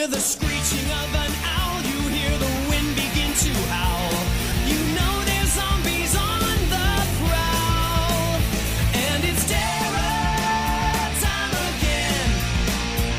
hear the screeching of an owl, you hear the wind begin to howl. You know there's zombies on the prowl, and it's terror time again.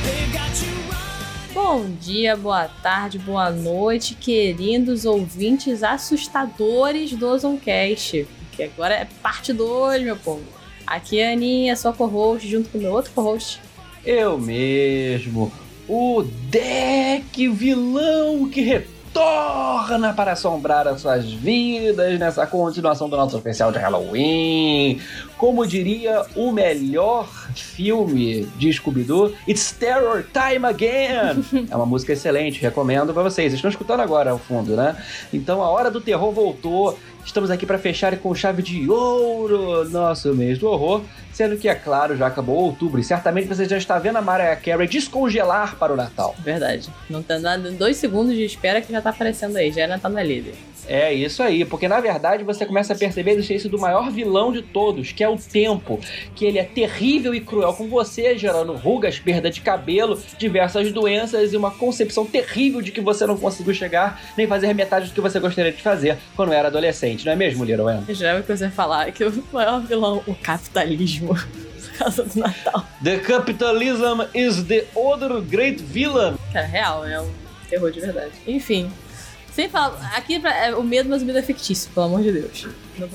They've got you running. Bom dia, boa tarde, boa noite, queridos ouvintes assustadores do Ozoncast. Que agora é parte 2, meu povo. Aqui é a Aninha, sua co-host, junto com o meu outro co-host. Eu mesmo, o deck vilão que retorna para assombrar as suas vidas nessa continuação do nosso especial de Halloween. Como diria o melhor filme de Scooby-Doo, It's Terror Time Again! é uma música excelente, recomendo para vocês. Vocês estão escutando agora ao fundo, né? Então a hora do terror voltou. Estamos aqui para fechar com chave de ouro nosso mês do horror, sendo que, é claro, já acabou outubro e certamente você já está vendo a Mariah Carey descongelar para o Natal. Verdade. Não tá nada, dois segundos de espera que já tá aparecendo aí, já tá na líder. É isso aí, porque na verdade você começa a perceber a existência do maior vilão de todos, que é o tempo, que ele é terrível e cruel com você, gerando rugas, perda de cabelo, diversas doenças e uma concepção terrível de que você não conseguiu chegar nem fazer metade do que você gostaria de fazer quando era adolescente, não é mesmo, Little Anne? Já que você falar que o maior vilão, o capitalismo, por causa do Natal. The capitalism is the other great villain. Cara, real, é um terror de verdade. Enfim. Sem falar, aqui é o medo, mas o medo é fictício, pelo amor de Deus.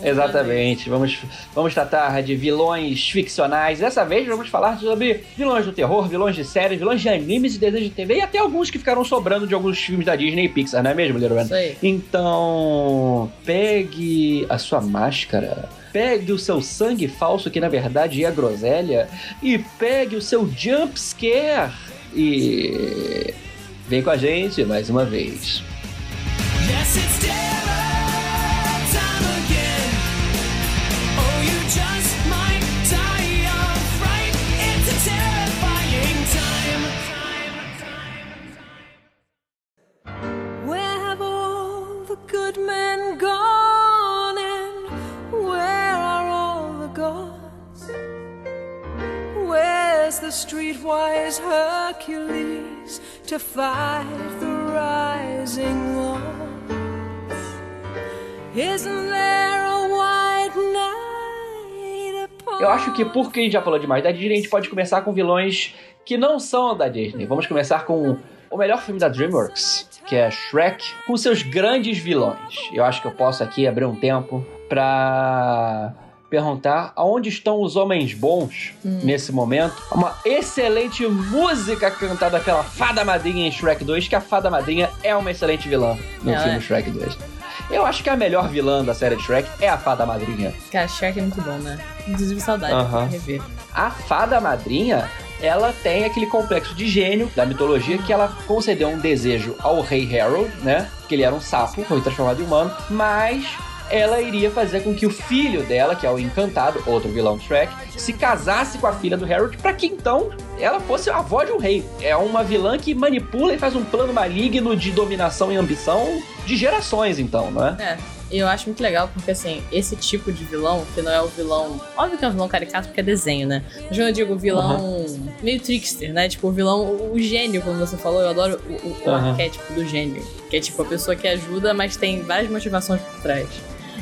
Exatamente, vamos, vamos tratar de vilões ficcionais. Dessa vez vamos falar sobre vilões do terror, vilões de séries, vilões de animes e desenhos de TV e até alguns que ficaram sobrando de alguns filmes da Disney e Pixar, não é mesmo, aí. Então, pegue a sua máscara. Pegue o seu sangue falso, que na verdade é groselha, e pegue o seu jump scare. E vem com a gente mais uma vez. Yes, Hercules to fight the rising? Isn't there a white upon Eu acho que porque a gente já falou demais da Disney, a gente pode começar com vilões que não são da Disney. Vamos começar com o melhor filme da DreamWorks, que é Shrek, com seus grandes vilões. Eu acho que eu posso aqui abrir um tempo pra perguntar aonde estão os homens bons nesse momento. Uma excelente música cantada pela Fada Madrinha em Shrek 2, que a Fada Madrinha é uma excelente vilã no filme é. Shrek 2. Eu acho que a melhor vilã da série de Shrek é a Fada Madrinha. Cara, Shrek é muito bom, né? Inclusive saudade Aham. de rever. A fada madrinha, ela tem aquele complexo de gênio da mitologia que ela concedeu um desejo ao rei Harold, né? Que ele era um sapo, foi transformado em humano, mas ela iria fazer com que o filho dela, que é o Encantado, outro vilão do Shrek, se casasse com a filha do Harold, para que então ela fosse a avó de um rei. É uma vilã que manipula e faz um plano maligno de dominação e ambição de gerações, então, não é? É, e eu acho muito legal porque, assim, esse tipo de vilão, que não é o vilão. Óbvio que é um vilão caricato porque é desenho, né? Mas eu digo vilão meio trickster, né? Tipo, o vilão, o, o gênio, como você falou, eu adoro o, o- o arquétipo do gênio. Que é tipo a pessoa que ajuda, mas tem várias motivações por trás.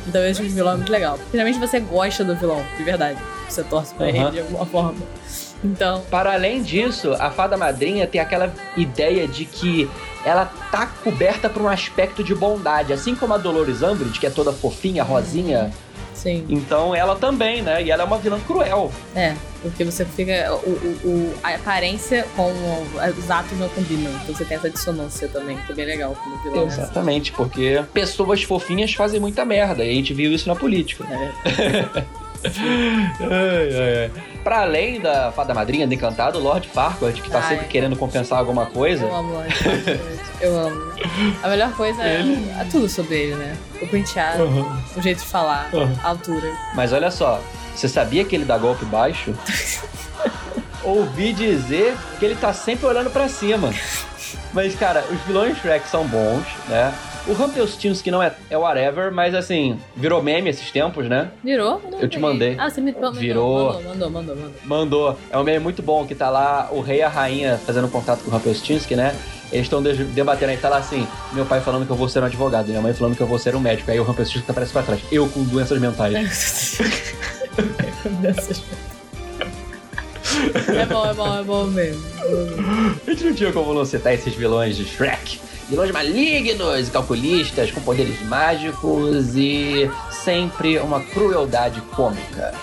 Então esse tipo de vilão é muito legal. Finalmente você gosta do vilão, de verdade. Você torce pra Aham. ele de alguma forma. Então, Para além disso, a fada madrinha tem aquela ideia de que ela tá coberta por um aspecto de bondade, assim como a Dolores Umbridge, que é toda fofinha, rosinha. Sim. Então ela também, né? E ela é uma vilã cruel. É, porque você fica. O, o- o- a aparência com os atos não combinam. Então você tem essa dissonância também, que é bem legal como vilão. Exatamente, porque pessoas fofinhas fazem muita merda. E a gente viu isso na política. É. Ai, ai, ai. Pra além da fada madrinha do encantado, o Lord Farquaad, que tá Ai. sempre querendo compensar alguma coisa. Eu amo Farquaad, Eu amo. A melhor coisa é, é tudo sobre ele, né? O penteado, Uhum. o jeito de falar, Uhum. a altura. Mas olha só, você sabia que ele dá golpe baixo? Ouvi dizer que ele tá sempre olhando pra cima. Mas, cara, os vilões Shrek são bons, né? O Rumpelstiltskin não é, é whatever, mas assim, virou meme esses tempos, né? Virou? não Eu te mandei. Ah, você me mandou. Virou. Mandou, mandou, mandou. mandou. Mandou. É um meme muito bom que tá lá o rei e a rainha fazendo contato com o Rumpelstiltskin, né? Eles estão de- debatendo aí, tá lá assim, meu pai falando que eu vou ser um advogado, minha mãe falando que eu vou ser um médico. Aí o Rumpelstiltskin aparece pra trás. Eu com doenças mentais. é bom, é bom, é bom mesmo. A gente não tinha como não citar esses vilões de Shrek. Vilões malignos, calculistas, com poderes mágicos e sempre uma crueldade cômica.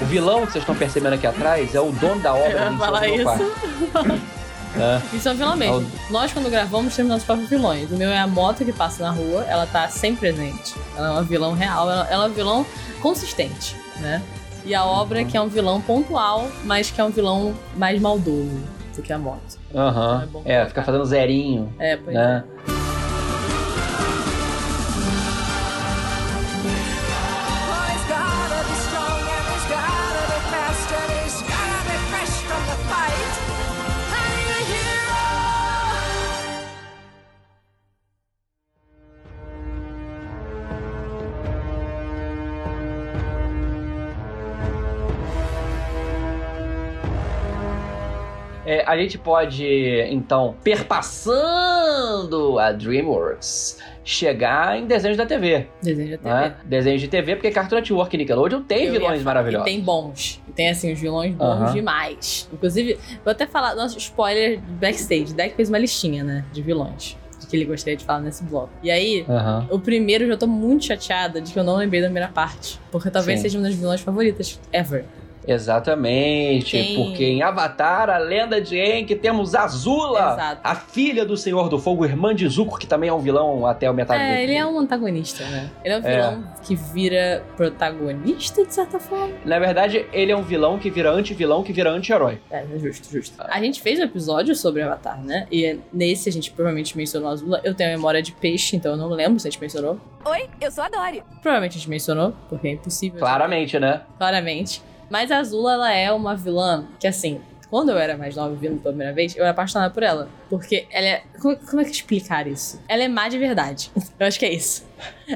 O vilão que vocês estão percebendo aqui atrás é o dono da obra Eu ia falar isso. É. Isso é um vilão mesmo. Nós, quando gravamos, temos nossos próprios vilões. O meu é a moto que passa na rua, ela tá sempre presente. Ela é uma vilão real, ela, ela é um vilão consistente, né? E a obra que é um vilão pontual, mas que é um vilão mais maldoso do que a moto. Aham. É bom É, colocar. fica fazendo zerinho, É, pois né? Boy's É, a gente pode, então, perpassando a DreamWorks, chegar em desenhos da TV. é. Desenho de TV. Né? Desenhos de TV, porque Cartoon Network e Nickelodeon tem Eu vilões maravilhosos. Tem bons. Tem, assim, os vilões bons demais. Inclusive, vou até falar, nosso spoiler backstage. Deck fez uma listinha, né, de vilões. Que ele gostaria de falar nesse bloco. E aí, Aham. o primeiro eu já tô muito chateada de que eu não lembrei da primeira parte. Porque talvez Sim. seja uma das vilões favoritas ever. Exatamente, Tem- porque em Avatar, a lenda de Aang, temos Azula, Exato. a filha do Senhor do Fogo, irmã de Zuko, que também é um vilão até a metade do É, ele é um antagonista, né? Ele é um É. vilão que vira protagonista, de certa forma. Na verdade, ele é um vilão que vira anti-vilão, que vira anti-herói. É, é justo, justo. A gente fez um episódio sobre Avatar, né? E nesse a gente provavelmente mencionou Azula. Eu tenho a memória de peixe, então eu não lembro se a gente mencionou. Oi, eu sou a Dory. Provavelmente a gente mencionou, porque é impossível. Claramente, né? Claramente. Mas a Azula, ela é uma vilã que, assim, quando eu era mais nova vindo pela primeira vez, eu era apaixonada por ela. Porque ela é. Como, como é que explicar isso? Ela é má de verdade. Eu acho que é isso.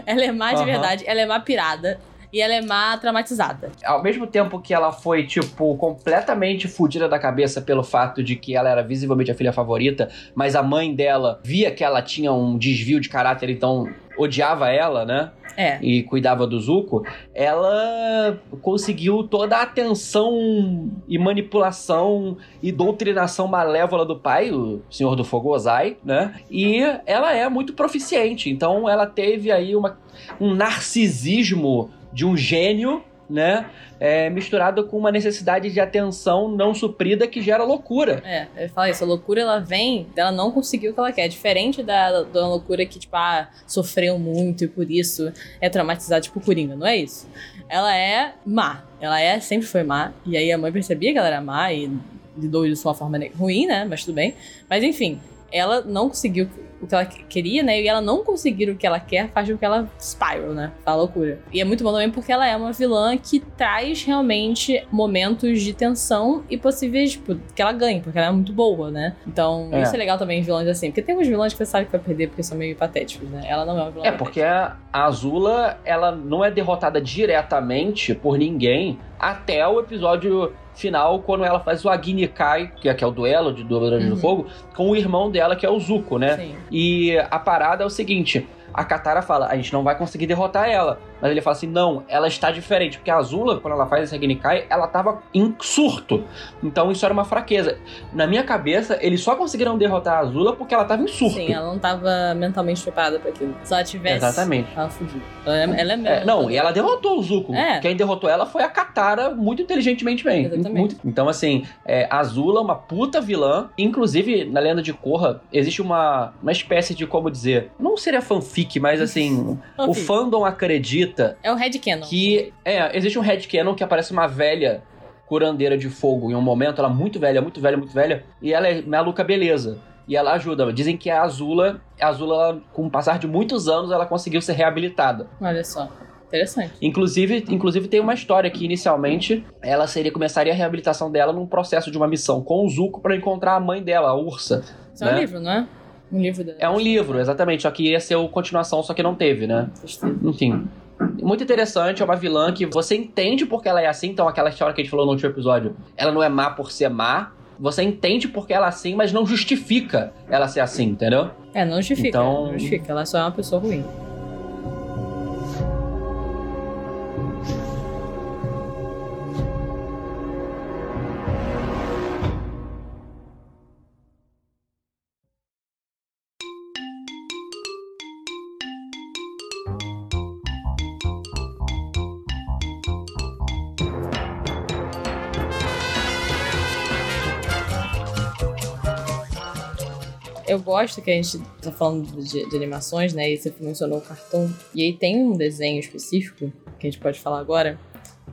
Ela é má de Aham. verdade, ela é má pirada. E ela é má traumatizada. Ao mesmo tempo que ela foi, tipo, completamente fudida da cabeça pelo fato de que ela era visivelmente a filha favorita, mas a mãe dela via que ela tinha um desvio de caráter, então odiava ela, né? É. e cuidava do Zuko, ela conseguiu toda a atenção e manipulação e doutrinação malévola do pai, o Senhor do Fogo Ozai, né? E ela é muito proficiente, então ela teve aí uma, um narcisismo de um gênio, né? É, misturado com uma necessidade de atenção não suprida que gera loucura. É, eu falo isso, a loucura ela vem dela não conseguir o que ela quer. Diferente da, da loucura que, tipo, ah, sofreu muito e por isso é traumatizada, tipo Coringa, não é isso. Ela é má. Ela é, sempre foi má. E aí a mãe percebia que ela era má e lidou isso de uma forma ruim, né? Mas tudo bem. Mas enfim, ela não conseguiu o que ela que- queria, né? E ela não conseguir o que ela quer faz com que ela spiral, né? A loucura. E é muito bom também porque ela é uma vilã que traz realmente momentos de tensão e possíveis, tipo, que ela ganhe, porque ela é muito boa, né? Então, É. isso é legal também em vilões assim. Porque tem uns vilões que você sabe que vai perder porque são meio patéticos, né? Ela não é uma vilã É, porque a Azula, ela não é derrotada diretamente por ninguém até o episódio final, quando ela faz o Agni Kai, que é, que é o duelo de do Uhum. Fogo, com o irmão dela, que é o Zuko, né? Sim. E a parada é o seguinte: a Katara fala, a gente não vai conseguir derrotar ela. Mas ele fala assim: não, ela está diferente. Porque a Azula, quando ela faz esse Agnikai, ela tava em surto. Então isso era uma fraqueza. Na minha cabeça, eles só conseguiram derrotar a Azula porque ela tava em surto. Sim, ela não tava mentalmente preparada pra aquilo. Se ela tivesse. Exatamente. Ela fugiu. Ela é, ela é É, mesmo. não, e ela derrotou o Zuko. É. Quem derrotou ela foi a Katara muito inteligentemente bem. Exatamente. Muito- Então, assim, é, a Azula é uma puta vilã. Inclusive, na lenda de Korra, existe uma, uma espécie de, como dizer, não seria fanfic, mas assim, o Fanfic. fandom acredita É o Red Cannon. que. É, existe um headcanon que aparece uma velha curandeira de fogo em um momento, ela é muito velha, muito velha, muito velha, e ela é maluca beleza. E ela ajuda. Dizem que a Azula, a Azula, ela, com o passar de muitos anos, ela conseguiu ser reabilitada. Olha só. Interessante. Inclusive, inclusive tem uma história que inicialmente ela seria começaria a reabilitação dela num processo de uma missão com o Zuko para encontrar a mãe dela, a Ursa. Isso é um Né? livro, não é? Um livro da. É um livro, exatamente, só que ia ser a continuação, só que não teve, né? Enfim. Muito interessante, é uma vilã que você entende porque ela é assim, então aquela história que a gente falou no último episódio, ela não é má por ser má, você entende porque ela é assim, mas não justifica ela ser assim, entendeu? É, não justifica. Então- Não justifica. Ela só é uma pessoa ruim. Eu gosto que a gente tá falando de, de animações, né? E você mencionou o cartoon. E aí tem um desenho específico, que a gente pode falar agora,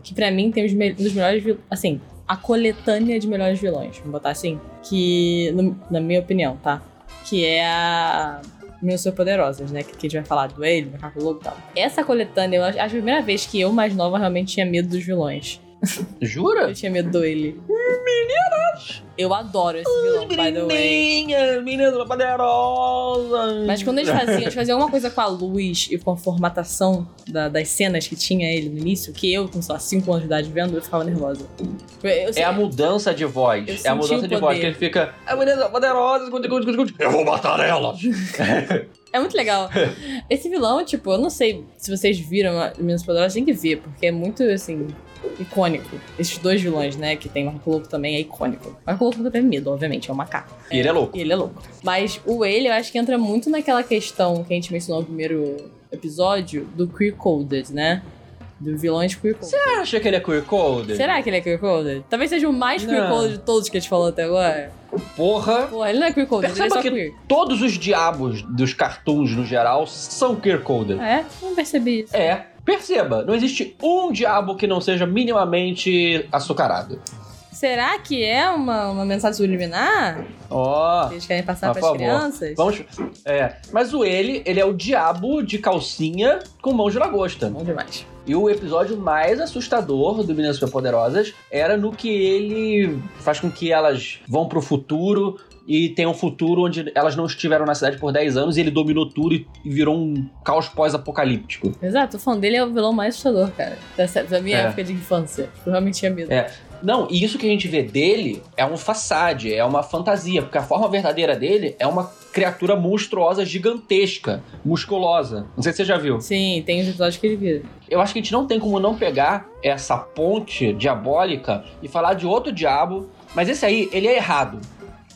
que pra mim tem os me- dos melhores vilões. Assim, a coletânea de melhores vilões, vamos botar assim. Que, no- na minha opinião, tá? Que é a. Meninas Superpoderosas, né? Que, que a gente vai falar do ele, Macaco Lobo e tal. Essa coletânea, eu acho a primeira vez que eu, mais nova, realmente tinha medo dos vilões. Jura? Eu tinha medo do ele. Meninas! Eu adoro esse vilão, by the way. Meninas, meninas poderosas. Mas quando eles faziam, eles faziam alguma coisa com a luz e com a formatação da- das cenas que tinha ele no início, que eu, com, lá, 5 anos de idade vendo, eu ficava nervosa. Eu, eu sei- É a mudança de voz. Eu é a mudança o de voz. poder. Que ele fica. É meninas poderosas. gude, gude, gude, gude. Eu vou matar elas. É muito legal. Esse vilão, tipo, eu não sei se vocês viram a Meninas Poderosas, tem que ver, porque é muito, assim, icônico. Esses dois vilões, né, que tem Marco Louco também, é icônico. O Marco Louco nunca teve medo, obviamente, é um macaco. E ele é louco. E ele é louco. Mas o ele, eu acho que entra muito naquela questão que a gente mencionou no primeiro episódio, do queer coded, né? Do vilões queer coded. Você acha que ele é queer code? Será que ele é queer coded? Talvez seja o mais queer coded de todos que a gente falou até agora. Porra. Porra, ele não é queer coded, ele é só que queer. todos os diabos dos cartoons no geral são queer coded. É? Não percebi isso. É. Perceba, não existe um diabo que não seja minimamente açucarado. Será que é uma, uma mensagem subliminar Ó. que eles querem passar pras favor. crianças? Vamos. É. Mas o ele, ele é o diabo de calcinha com mão de lagosta. Bom demais. E o episódio mais assustador do Meninas Superpoderosas era no que ele faz com que elas vão pro futuro e tem um futuro onde elas não estiveram na cidade por 10 anos e ele dominou tudo e virou um caos pós-apocalíptico. Exato, o fã dele é o vilão mais assustador, cara. Dessa, da minha É. época de infância. Eu realmente tinha medo. É. Não, e isso que a gente vê dele é um façade, é uma fantasia, porque a forma verdadeira dele é uma criatura monstruosa, gigantesca, musculosa. Não sei se você já viu. Sim, tem os episódios que ele vira. Eu acho que a gente não tem como não pegar essa ponte diabólica e falar de outro diabo, mas esse aí, ele é errado.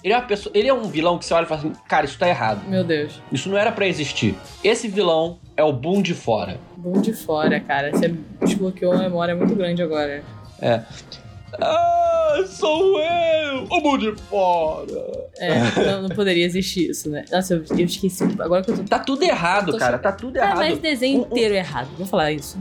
Ele é, uma pessoa, ele é um vilão que você olha e fala assim, cara, isso tá errado. Meu Deus. Isso não era pra existir. Esse vilão é o Boom de fora. Bom de fora, cara. Você desbloqueou uma memória muito grande agora. Ah, sou eu, o Boom de fora. É, não, não poderia existir isso, né? Nossa, eu, eu esqueci. Agora que eu tô. Tá tudo errado, cara, tá tudo Ah, errado. mas desenho Um- um- inteiro errado. Vou falar isso.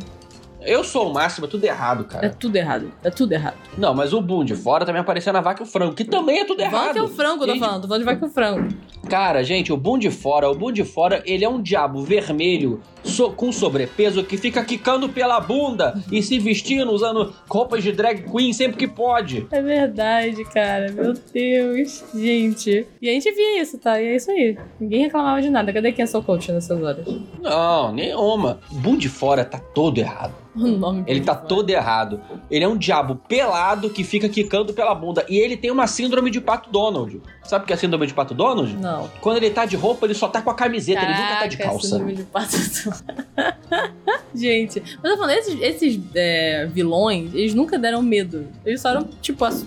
Eu sou o máximo, é tudo errado, É cara. tudo errado. É tudo errado. Não, mas o Boom de fora também apareceu na Vaca e o Frango, que também é tudo errado. Vaca é o frango, eu tô Gente, falando. Tô falando de vaca e o frango. Cara, gente, o Boom de Fora, o Boom de Fora, ele é um diabo vermelho so- com sobrepeso que fica quicando pela bunda e se vestindo, usando roupas de drag queen sempre que pode. É verdade, cara. Meu Deus. Gente. E a gente via isso, tá? E é isso aí. Ninguém reclamava de nada. Cadê quem é seu coach nessas horas? Não, nenhuma. O Boom de Fora tá todo errado. O nome Ele tá dele. todo errado. Ele é um diabo pelado que fica quicando pela bunda. E ele tem uma síndrome de Pato Donald. Sabe o que é a síndrome de Pato Donald? Não. Quando ele tá de roupa, ele só tá com a camiseta, ele nunca tá de Caraca, calça. síndrome de pato. Gente, mas eu tô falando, esses, esses é, vilões, eles nunca deram medo. Eles só eram, tipo, assu-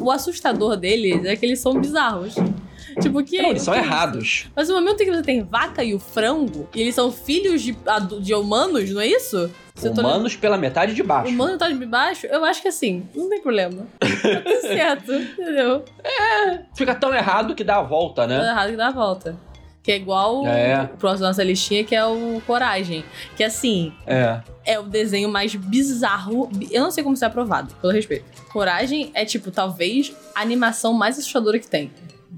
o assustador deles é que eles são bizarros. Tipo, que Não, eles são é errados. Mas no momento em que você tem vaca e o frango, e eles são filhos de, de humanos, não é isso? Se tô Humanos pela metade de baixo. O humano tá de baixo, eu acho que assim, não tem problema. Tá tudo certo, entendeu? Fica tão errado que dá a volta, Tá né? errado que dá a volta. Que é igual o- É. o próximo da nossa listinha, que é o Coragem. Que assim, É. é o desenho mais bizarro. Eu não sei como ser aprovado, pelo respeito. Coragem é, tipo, talvez a animação mais assustadora que tem.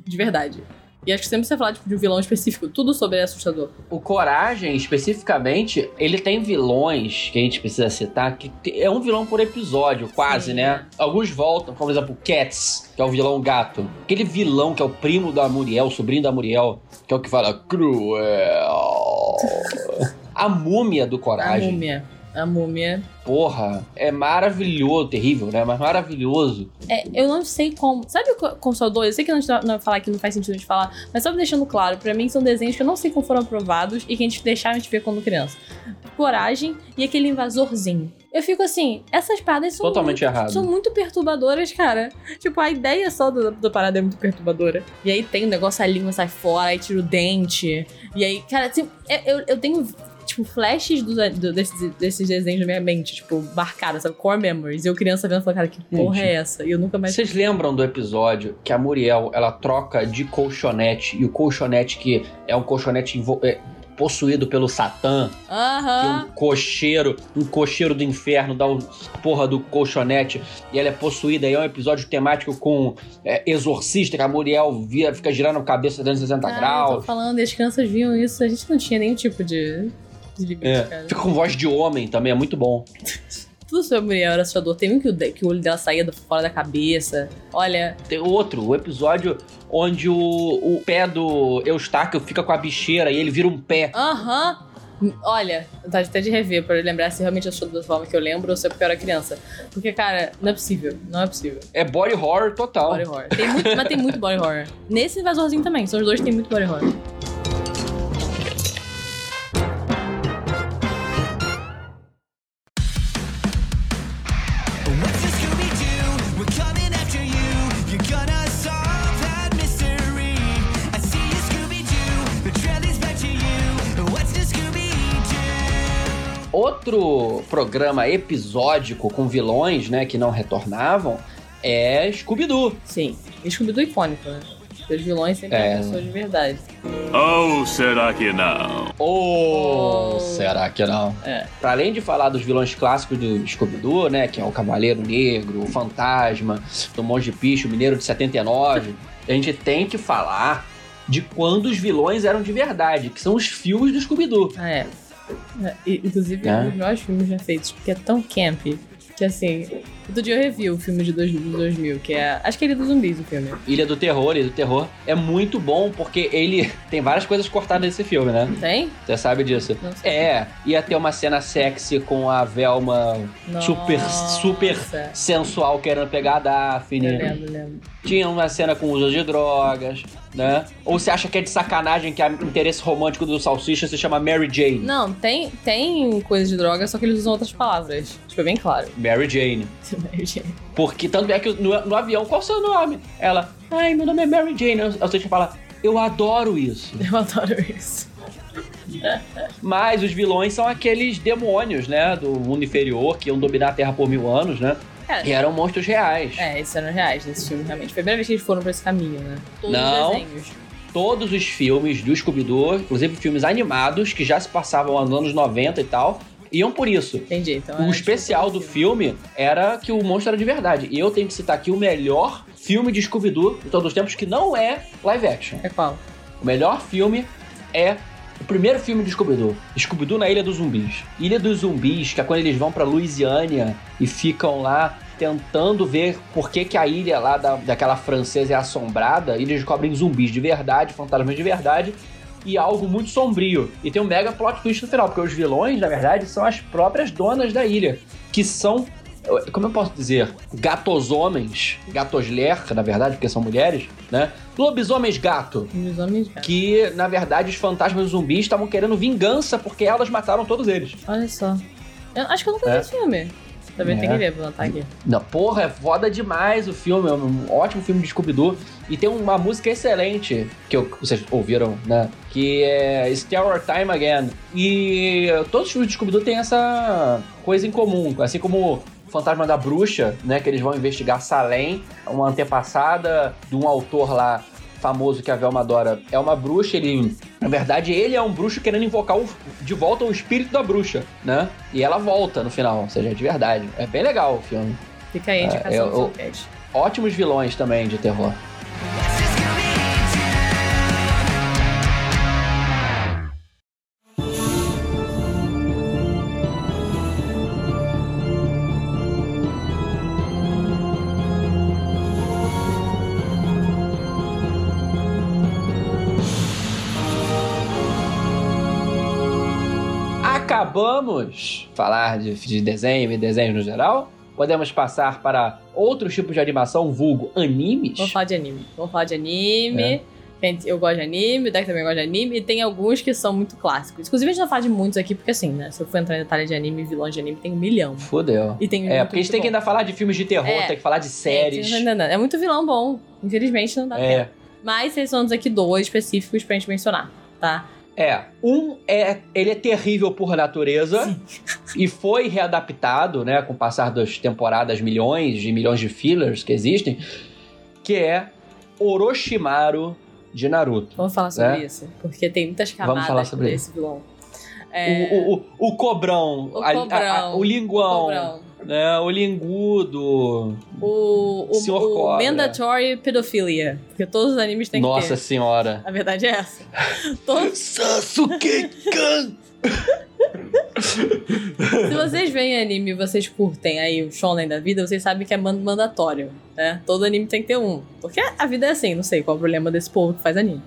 De verdade. E acho que sempre você falar tipo, de um vilão específico, tudo sobre é assustador. O Coragem, especificamente, ele tem vilões que a gente precisa citar, que é um vilão por episódio, quase, Sim. né? Alguns voltam, como por exemplo, Cats, que é o vilão gato. Aquele vilão que é o primo da Muriel, o sobrinho da Muriel, que é o que fala cruel. A múmia do A Coragem. múmia. A múmia. Porra, é maravilhoso, terrível, né? Mas maravilhoso. É, eu não sei como. Sabe o Consolador? Eu sei que a gente não vai falar que não faz sentido a gente falar, mas só deixando claro, pra mim são desenhos que eu não sei como foram aprovados e que a gente deixaram de ver quando criança. Coragem e aquele invasorzinho. Eu fico assim, essas paradas são Totalmente muito, errado. são muito perturbadoras, cara. Tipo, a ideia só do, do parada é muito perturbadora. E aí tem o negócio, a língua sai fora, aí tira o dente. E aí, cara, assim, eu, eu tenho, tipo, flashes do, do- desses, desses desenhos na minha mente, tipo, marcados, sabe? Core memories. E eu criança vendo, falando, cara, que porra é essa? E eu nunca mais... Vocês lembram do episódio que a Muriel ela troca de colchonete e o colchonete que é um colchonete envol- é, possuído pelo Satã, que Aham. um cocheiro, um cocheiro do inferno dá o porra do colchonete e ela é possuída. E é um episódio temático com é, exorcista, que a Muriel via, fica girando a cabeça 360 Ah, eu tô graus. falando, e as crianças viam isso, a gente não tinha nenhum tipo de, É, cara. fica com voz de homem também, é muito bom. Tudo sobre a mulher era assustador. Tem um que o, que o olho dela saía do- fora da cabeça. Olha, Tem outro, o episódio onde o, o pé do Eustáquio fica com a bicheira e ele vira um pé. aham. Olha, tá até de rever pra lembrar se realmente assustador da forma que eu lembro ou se é porque eu era criança. Porque, cara, não é possível. Não é possível. É body horror total. Body horror. Tem muito, mas tem muito body horror. Nesse invasorzinho também. São os dois que tem muito body horror. Programa episódico com vilões, né, que não retornavam, é Scooby-Doo. Sim. Scooby-Doo icônico, né? Os vilões sempre É. são pessoas de verdade. Ou será que não? Ou Oh. será que não? É. Pra além de falar dos vilões clássicos do Scooby-Doo, né, que é o Cavaleiro Negro, o Fantasma, do Monge Picho, o Mineiro de 79, a gente tem que falar de quando os vilões eram de verdade, que são os filmes do Scooby-Doo. Ah, é. É, Inclusive, É. um dos melhores filmes já feitos, porque é tão camp que assim. Outro dia eu revi o filme de dois- de 2000, que é. Acho que é Ilha dos Zumbis o filme. Ilha do Terror, Ilha do Terror, é muito bom porque ele tem várias coisas cortadas nesse filme, né? Tem? Você sabe disso? Não sei. É, ia ter uma cena sexy com a Velma super, Nossa. super sensual querendo pegar a Eu Daphne. lembro, lembro. Tinha uma cena com uso de drogas, né? Ou você acha que é de sacanagem que o interesse romântico do Salsicha se chama Mary Jane? Não, tem, tem coisa de droga, só que eles usam outras palavras. Tipo, é bem claro. Mary Jane. Porque tanto é que no, no avião, qual o seu nome? Ela, ai, meu nome é Mary Jane. O Salsicha fala, eu adoro isso. Eu adoro isso. Mas os vilões são aqueles demônios, né? Do mundo inferior, que iam dominar a Terra por mil anos, né? E É, eram monstros reais. é, esses eram reais nesse filme, realmente. Foi a primeira vez que eles foram pra esse caminho, né? Todos Não. os desenhos. Todos os filmes do Scooby-Doo, inclusive filmes animados, que já se passavam nos anos 90 e tal, iam por isso. Entendi. Então, O especial tipo do filme era que o monstro era de verdade. E eu tenho que citar aqui o melhor filme de Scooby-Doo de todos os tempos, que não é live action. É qual? O melhor filme é o primeiro filme de Scooby-Doo. Scooby-Doo na Ilha dos Zumbis. Ilha dos Zumbis, que é quando eles vão pra Louisiana e ficam lá tentando ver por que, que a ilha lá da, daquela francesa é assombrada. E eles descobrem zumbis de verdade, fantasmas de verdade. E algo muito sombrio. E tem um mega plot twist no final, porque os vilões, na verdade, são as próprias donas da ilha. Que são como eu posso dizer, gatosomens, gatosler, na verdade, porque são mulheres, né? Lobisomens gato, Os homens, cara. que na verdade os fantasmas zumbis estavam querendo vingança porque elas mataram todos eles. Olha só. Eu acho que eu nunca vi É. esse filme. Também tem É. que ver pra anotar aqui. Na porra, é foda demais o filme, é um ótimo filme de Scooby-Doo. E tem uma música excelente, que eu- vocês ouviram, né? Que é Stellar Time Again. E todos os filmes de Scooby-Doo têm essa coisa em comum. Assim como o Fantasma da Bruxa, né? Que eles vão investigar Salem, uma antepassada de um autor lá famoso que a Velma adora. É uma bruxa, ele... Na verdade, ele é um bruxo querendo invocar o- de volta o espírito da bruxa, né? E ela volta no final, ou seja, é de verdade. É bem legal o filme. Fica aí a É, indicação eu- do eu- Soulcast. ótimos vilões também de terror. Acabamos falar de, de desenho e desenho no geral. Podemos passar para outros tipos de animação, vulgo animes. Vamos falar de anime. Vamos falar de anime. É. Gente, Eu gosto de anime, o Deck também gosta de anime, e tem alguns que são muito clássicos. Inclusive, a gente não fala de muitos aqui, porque assim, né? Se eu for entrar em detalhe de anime, vilões de anime, tem um milhão. Fudeu. E tem É, muito, porque a gente tem que bom. ainda falar de filmes de terror, É. tem que falar de séries. É, não estão entendendo. É muito vilão bom. Infelizmente, não dá tempo. É. Mas selecionamos aqui dois específicos pra gente mencionar, tá? É, um é ele é terrível por natureza e foi readaptado, né, com o passar das temporadas, milhões de milhões de fillers que existem, que é Orochimaru de Naruto. Vamos falar sobre É. isso. Porque tem muitas camadas falar sobre pra isso. esse vilão. É, O, o, o, o cobrão, O a- a- a- cobrão. o linguão, Cobrão. Né, o lingudo. O, o, Senhor o Cobra. mandatory pedofilia. Porque todos os animes têm Nossa que ter. senhora. A verdade é essa. Todos, Sasuke-kan! se vocês veem anime e vocês curtem aí o shonen da vida, vocês sabem que é man- mandatório, né? Todo anime tem que ter um. Porque a vida é assim, não sei qual é o problema desse povo que faz anime.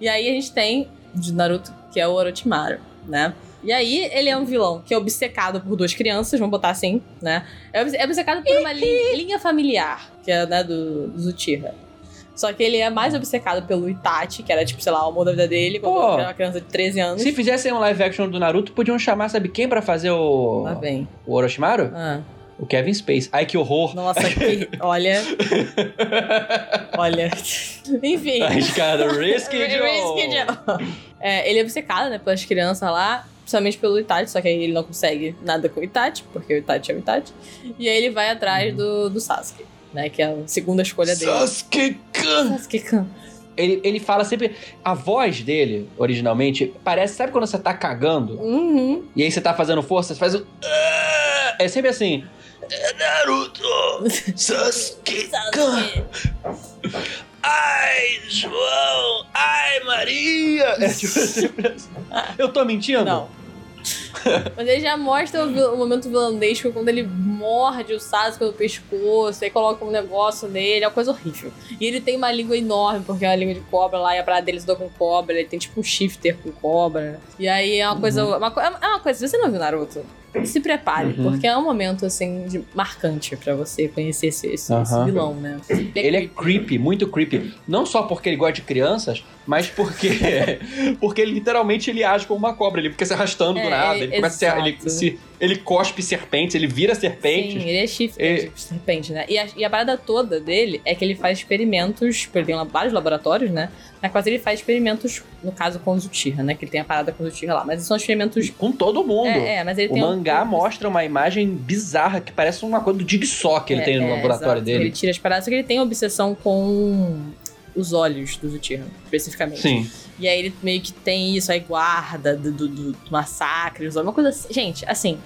E aí a gente tem de Naruto, que é o Orochimaru, né? E aí ele é um vilão que é obcecado por duas crianças, vamos botar assim, né? É é obcecado por uma li- linha familiar, que é né, do, do Uchiha. Só que ele é mais obcecado pelo Itachi, que era tipo, sei lá, o amor da vida dele, quando Pô. era uma criança de 13 anos. Se fizessem um live action do Naruto, podiam chamar, sabe quem pra fazer o, Lá vem. o Orochimaru? Ah. O Kevin Space. Ai, que horror. Nossa, que. Olha. Olha. Enfim. Arriscado. Risky Joe. Risky Joe. É, ele é obcecado, né, pelas crianças lá, principalmente pelo Itachi, só que aí ele não consegue nada com o Itachi, porque o Itachi é o Itachi. E aí ele vai atrás do, do Sasuke, né, que é a segunda escolha dele. Sasuke-kan. Sasuke-kan. Ele, ele fala sempre... A voz dele, originalmente, parece... Sabe quando você tá cagando? Uhum. E aí você tá fazendo força, você faz o... É sempre assim... Naruto! Sasuke-kan! Sasuke. Ai, João! Ai, Maria! É tipo sempre assim. Eu tô mentindo? Não. Mas ele já mostra o, o momento vilanesco quando ele morde o Sasuke pelo pescoço, aí coloca um negócio nele, é uma coisa horrível. E ele tem uma língua enorme, porque é uma língua de cobra lá, e a parada dele se dá com cobra, ele tem tipo um shifter com cobra. E aí é uma coisa. Uma, co- é uma coisa, você não viu Naruto, se prepare, Uhum. porque é um momento assim de- marcante pra você conhecer esse, esse, esse Aham. vilão, né? Ele é creepy, muito creepy. Não só porque ele gosta de crianças, mas porque porque literalmente ele age como uma cobra. Ele fica se arrastando do É, nada. ele- Ele, começa a ser, ele, exato. se, ele cospe serpentes, ele vira serpentes. Sim, ele é shifter Ele- de serpente, né? E a, e a parada toda dele é que ele faz experimentos, porque ele tem vários laboratórios, né? Na qual ele faz experimentos, no caso com os Uchiha, né? Que ele tem a parada com os Uchiha lá. Mas são experimentos... Com todo mundo. É, é, mas ele o tem um- mangá mostra uma imagem bizarra que parece uma coisa do Jigsaw que ele É, tem no é, laboratório exato. dele. Ele tira as paradas, só que ele tem obsessão com os olhos dos Uchiha, especificamente. Sim. E aí ele meio que tem isso aí, guarda do, do, do- do massacre, dos olhos, uma coisa assim. Gente, assim,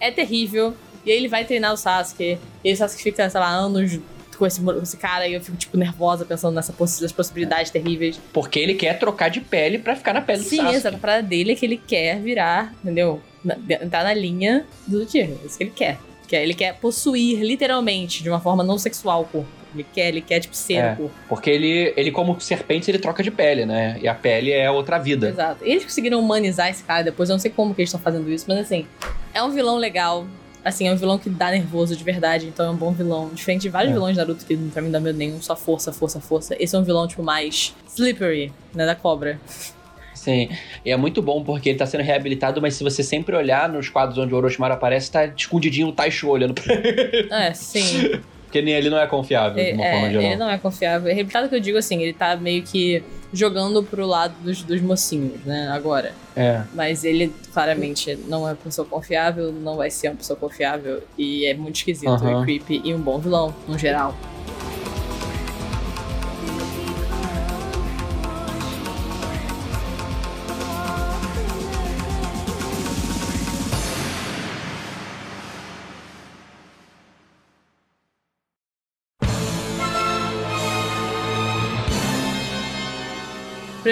é terrível. E aí ele vai treinar o Sasuke, e aí o Sasuke fica, sei lá, anos com esse, com esse cara, e eu fico, tipo, nervosa pensando nessas possi- nas possibilidades terríveis. Porque ele quer trocar de pele pra ficar na pele do Sim, Sasuke. exato. A parada dele é que ele quer virar, entendeu? Na- entrar na linha do Uchiha. É isso que ele quer. Que é- Ele quer possuir, literalmente, de uma forma não sexual o corpo. Ele quer, ele quer, tipo, ser É. Porque ele, ele, como serpente, ele troca de pele, né? E a pele é outra vida. Exato. E eles conseguiram humanizar esse cara depois, eu não sei como que eles estão fazendo isso, mas assim, é um vilão legal. Assim, é um vilão que dá nervoso de verdade, então é um bom vilão. Diferente de vários É. vilões de Naruto que pra mim não dá medo nenhum, só força, força, força. Esse é um vilão, tipo, mais slippery, né, da cobra. Sim, e é muito bom porque ele tá sendo reabilitado, mas se você sempre olhar nos quadros onde o Orochimaru aparece, tá escondidinho o Taicho olhando pra ele. É, sim. Porque nem ele não é confiável, de uma É, forma geral. ele não é confiável. É reabilitado que eu digo assim, ele tá meio que jogando pro lado dos, dos mocinhos, né, agora. É. Mas ele claramente não é uma pessoa confiável, não vai ser uma pessoa confiável. E é muito esquisito Aham. e creepy e um bom vilão, no geral.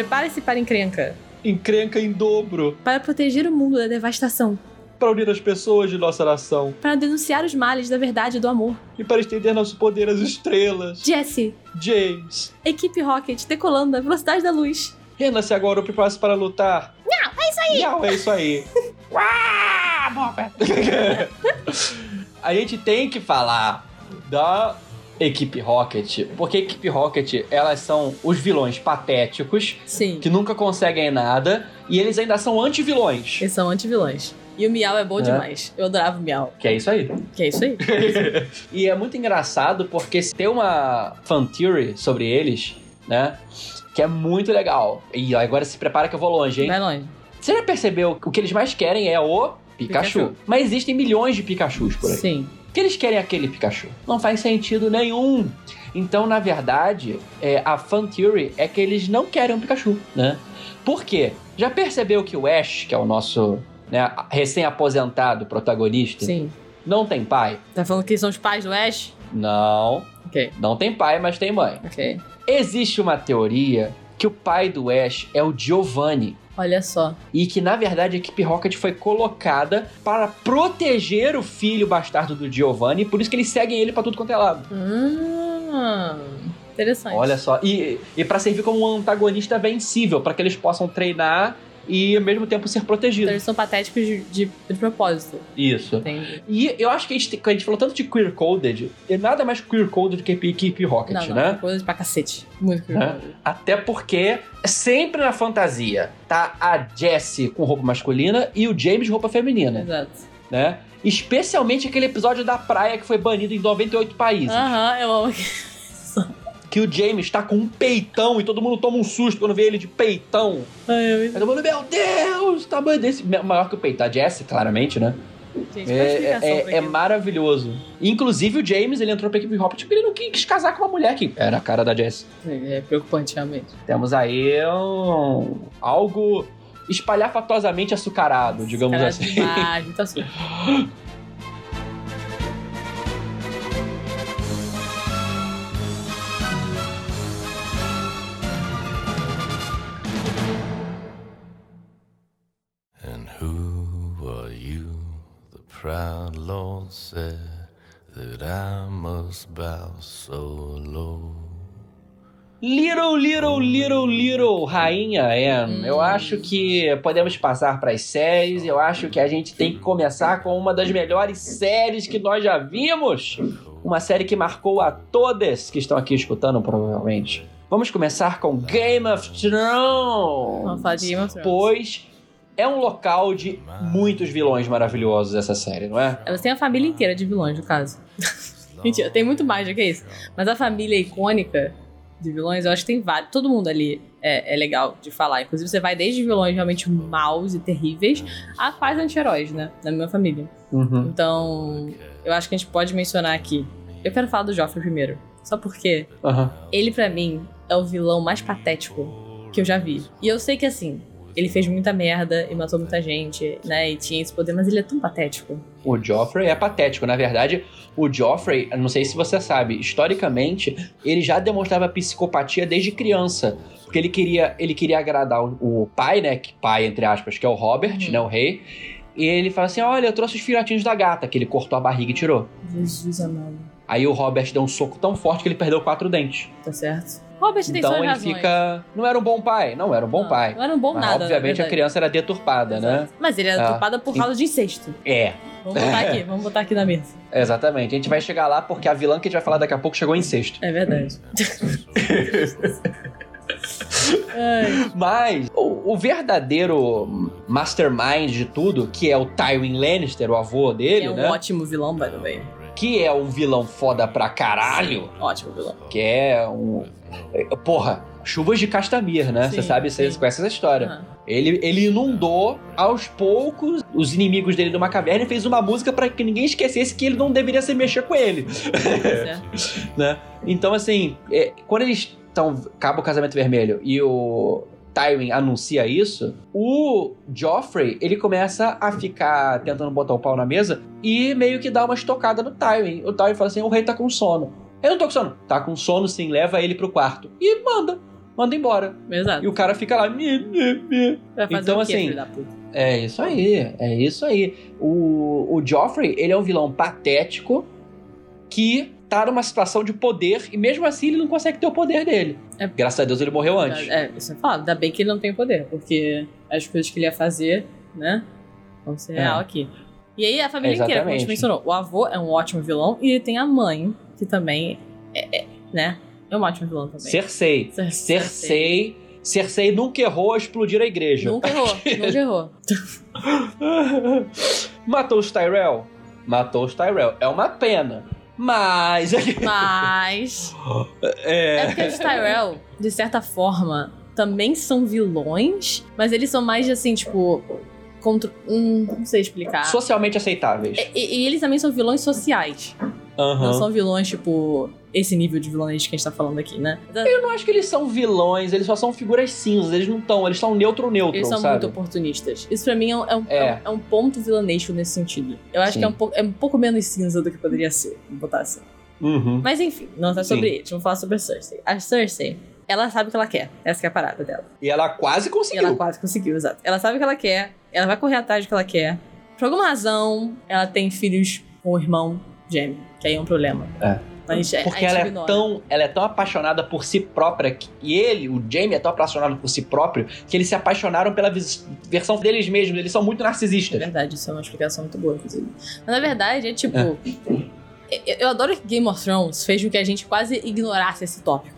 Prepare-se para encrenca. Encrenca em dobro Para proteger o mundo da devastação. para unir as pessoas de nossa nação Para denunciar os males da verdade e do amor. e para estender nosso poder às estrelas. Jesse, James, equipe Rocket decolando na velocidade da luz. renda-se agora ou prepare-se para lutar. Não, é isso aí. Não, é isso aí. Uau! A gente tem que falar da equipe Rocket, porque equipe Rocket, elas são os vilões patéticos, Sim. que nunca conseguem nada, e eles ainda são anti-vilões. Eles são anti-vilões. E o Miau é bom É. demais. Eu adorava o Miau. Que é isso aí. Que é isso aí. E é muito engraçado porque tem uma fan theory sobre eles, né? Que é muito legal. E agora se prepara que eu vou longe, hein? Vai longe. Você já percebeu que o que eles mais querem é o Pikachu. Pikachu. Mas existem milhões de Pikachus por aí. Sim. Que eles querem aquele Pikachu? Não faz sentido nenhum. Então, na verdade, é, a fan theory é que eles não querem um Pikachu, né? Por quê? Já percebeu que o Ash, que é o nosso né, recém-aposentado protagonista, Sim. não tem pai? Tá falando que são os pais do Ash? Não, Ok. não tem pai, mas tem mãe. Ok. Existe uma teoria que o pai do Ash é o Giovanni. Olha só. E que, na verdade, a equipe Rocket foi colocada para proteger o filho bastardo do Giovanni, por isso que eles seguem ele pra tudo quanto é lado. Hum, interessante. Olha só. E, e para servir como um antagonista vencível, para que eles possam treinar e ao mesmo tempo ser Então protegidos. eles são patéticos de, de, de propósito. Isso. Entendi. E eu acho que a gente, a gente falou tanto de queer coded, é nada mais queer coded que equipe Rocket, Não, não, né? é coisa pra cacete. Muito Né? curioso. Até porque sempre na fantasia tá a Jessie com roupa masculina e o James de roupa feminina, Exato. né? Especialmente aquele episódio da praia que foi banido em 98 países. Aham, eu amo. Que o James tá com um peitão e todo mundo toma um susto quando vê ele de peitão. Ai, eu... Aí todo mundo, meu Deus, tamanho desse. Maior que o peito da Jessie, claramente, né? Gente, É, é, pra é aquilo? maravilhoso. Inclusive o James, ele entrou pra equipe Rocket porque ele não quis casar com uma mulher que era a cara da Jessie. É preocupante, realmente. Temos aí um, algo espalhafatosamente açucarado, digamos Cara, assim. demais, muito açúcar. proud Lord said that I must bow so low. Little, little, little, little Rainha Anne. Hum. Eu acho que podemos passar para as séries. Eu acho que a gente tem que começar com uma das melhores séries que nós já vimos. Uma série que marcou a todas que estão aqui escutando, provavelmente. Vamos começar com Game of Thrones. Vamos falar de Game of Thrones. Pois é um local de muitos vilões maravilhosos essa série, não é? Elas têm a família inteira de vilões, no caso. Mentira, tem muito mais do que isso. Mas a família icônica de vilões, eu acho que tem vários. Todo mundo ali é, é legal de falar. Inclusive, você vai desde vilões realmente maus e terríveis a quase anti-heróis, né? Na minha família. Uhum. Então, eu acho que a gente pode mencionar aqui. Eu quero falar do Joffrey primeiro. Só porque Aham. ele, pra mim, é o vilão mais patético que eu já vi. E eu sei que, assim, ele fez muita merda e matou muita gente, né? E tinha esse poder, mas ele é tão patético. O Joffrey é patético. Na verdade, o Joffrey, não sei se você sabe, historicamente, ele já demonstrava psicopatia desde criança. Porque ele queria, ele queria agradar o, o pai, né? Que pai, entre aspas, que é o Robert, Uhum. né? O rei. E ele fala assim: Olha, eu trouxe os filhotinhos da gata, que ele cortou a barriga e tirou. Jesus amado. Aí o Robert deu um soco tão forte que ele perdeu quatro dentes. Tá certo? Robert tem então ele razões. fica. Não era um bom pai. Não era um bom Não, pai. Não era um bom Mas, nada. na obviamente a criança era deturpada, né? Exato. Mas ele era Ah. culpada por causa de incesto. É, Vamos botar aqui, vamos botar aqui na mesa. exatamente. A gente vai chegar lá porque a vilã que a gente vai falar daqui a pouco chegou em sexto. É verdade. Mas o, o verdadeiro mastermind de tudo, que é o Tywin Lannister, o avô dele, é um né? ótimo vilão, by the way. Que é um vilão foda pra caralho. Ótimo vilão. Que é um. Porra, chuvas de Castamir, né? Sim, Você sabe, você conhece essa história. Ah, Ele, ele inundou aos poucos os inimigos dele numa caverna e fez uma música pra que ninguém esquecesse que ele não deveria se mexer com ele. certo. né? Então, assim, é, quando eles estão. Acaba o casamento vermelho e o Tywin anuncia isso, o Joffrey ele começa a ficar tentando botar o pau na mesa e meio que dá uma estocada no Tywin. O Tywin fala assim: o rei tá com sono. Eu não tô com sono. Tá com sono sim, leva ele pro quarto. E manda. Manda embora. Exato. E o cara fica lá. "Mi, mi, mi". Vai fazer então, assim? É isso aí, é isso aí. O, o Joffrey, ele é um vilão patético que tá numa situação de poder e mesmo assim ele não consegue ter o poder dele. É. Graças a Deus ele morreu antes. É, isso é falar. Ainda bem que ele não tem poder, porque as coisas que ele ia fazer, né? Vamos ser É. real aqui. E aí a família inteira, como a gente mencionou, o avô é um ótimo vilão e ele tem a mãe, que também é, é, né? É um ótimo vilão também. Cersei. Cer- Cersei. Cersei nunca errou a explodir a igreja. Nunca errou, nunca errou. Matou os Tyrell? Matou os Tyrell. É uma pena. Mas. Mas. É. É porque os Tyrell, de certa forma, também são vilões, mas eles são mais assim, tipo. Contra. Hum, não sei explicar. Socialmente aceitáveis. E, e eles também são vilões sociais. Aham. Não são vilões, tipo, esse nível de vilões que a gente tá falando aqui, né? Eu não acho que eles são vilões, eles só são figuras cinzas. Eles não estão, eles são neutro-neutro, Eles são sabe? muito oportunistas. Isso pra mim é um, é um, É. é um- é um ponto vilanesco nesse sentido. Eu acho Sim. que é um, pouco, é um pouco menos cinza do que poderia ser, vou botar assim. Uhum. Mas enfim, não tá Sim. sobre eles. Vamos falar sobre a Cersei. A Cersei, ela sabe o que ela quer. Essa que é a parada dela. E ela quase E conseguiu. ela quase conseguiu, exato. Ela sabe o que ela quer, ela vai correr atrás do que ela quer. Por alguma razão, ela tem filhos com o irmão gêmeo, que aí é um problema. É. Mas a Porque gente ela é, ignora. tão, ela é tão apaixonada por si própria que, e ele, o Jamie, é tão apaixonado por si próprio que eles se apaixonaram pela vis- versão deles mesmos. Eles são muito É narcisistas. verdade, isso é uma explicação muito boa, inclusive. Mas na verdade, é tipo. Eu, eu adoro que Game of Thrones fez com que a gente quase ignorasse esse tópico.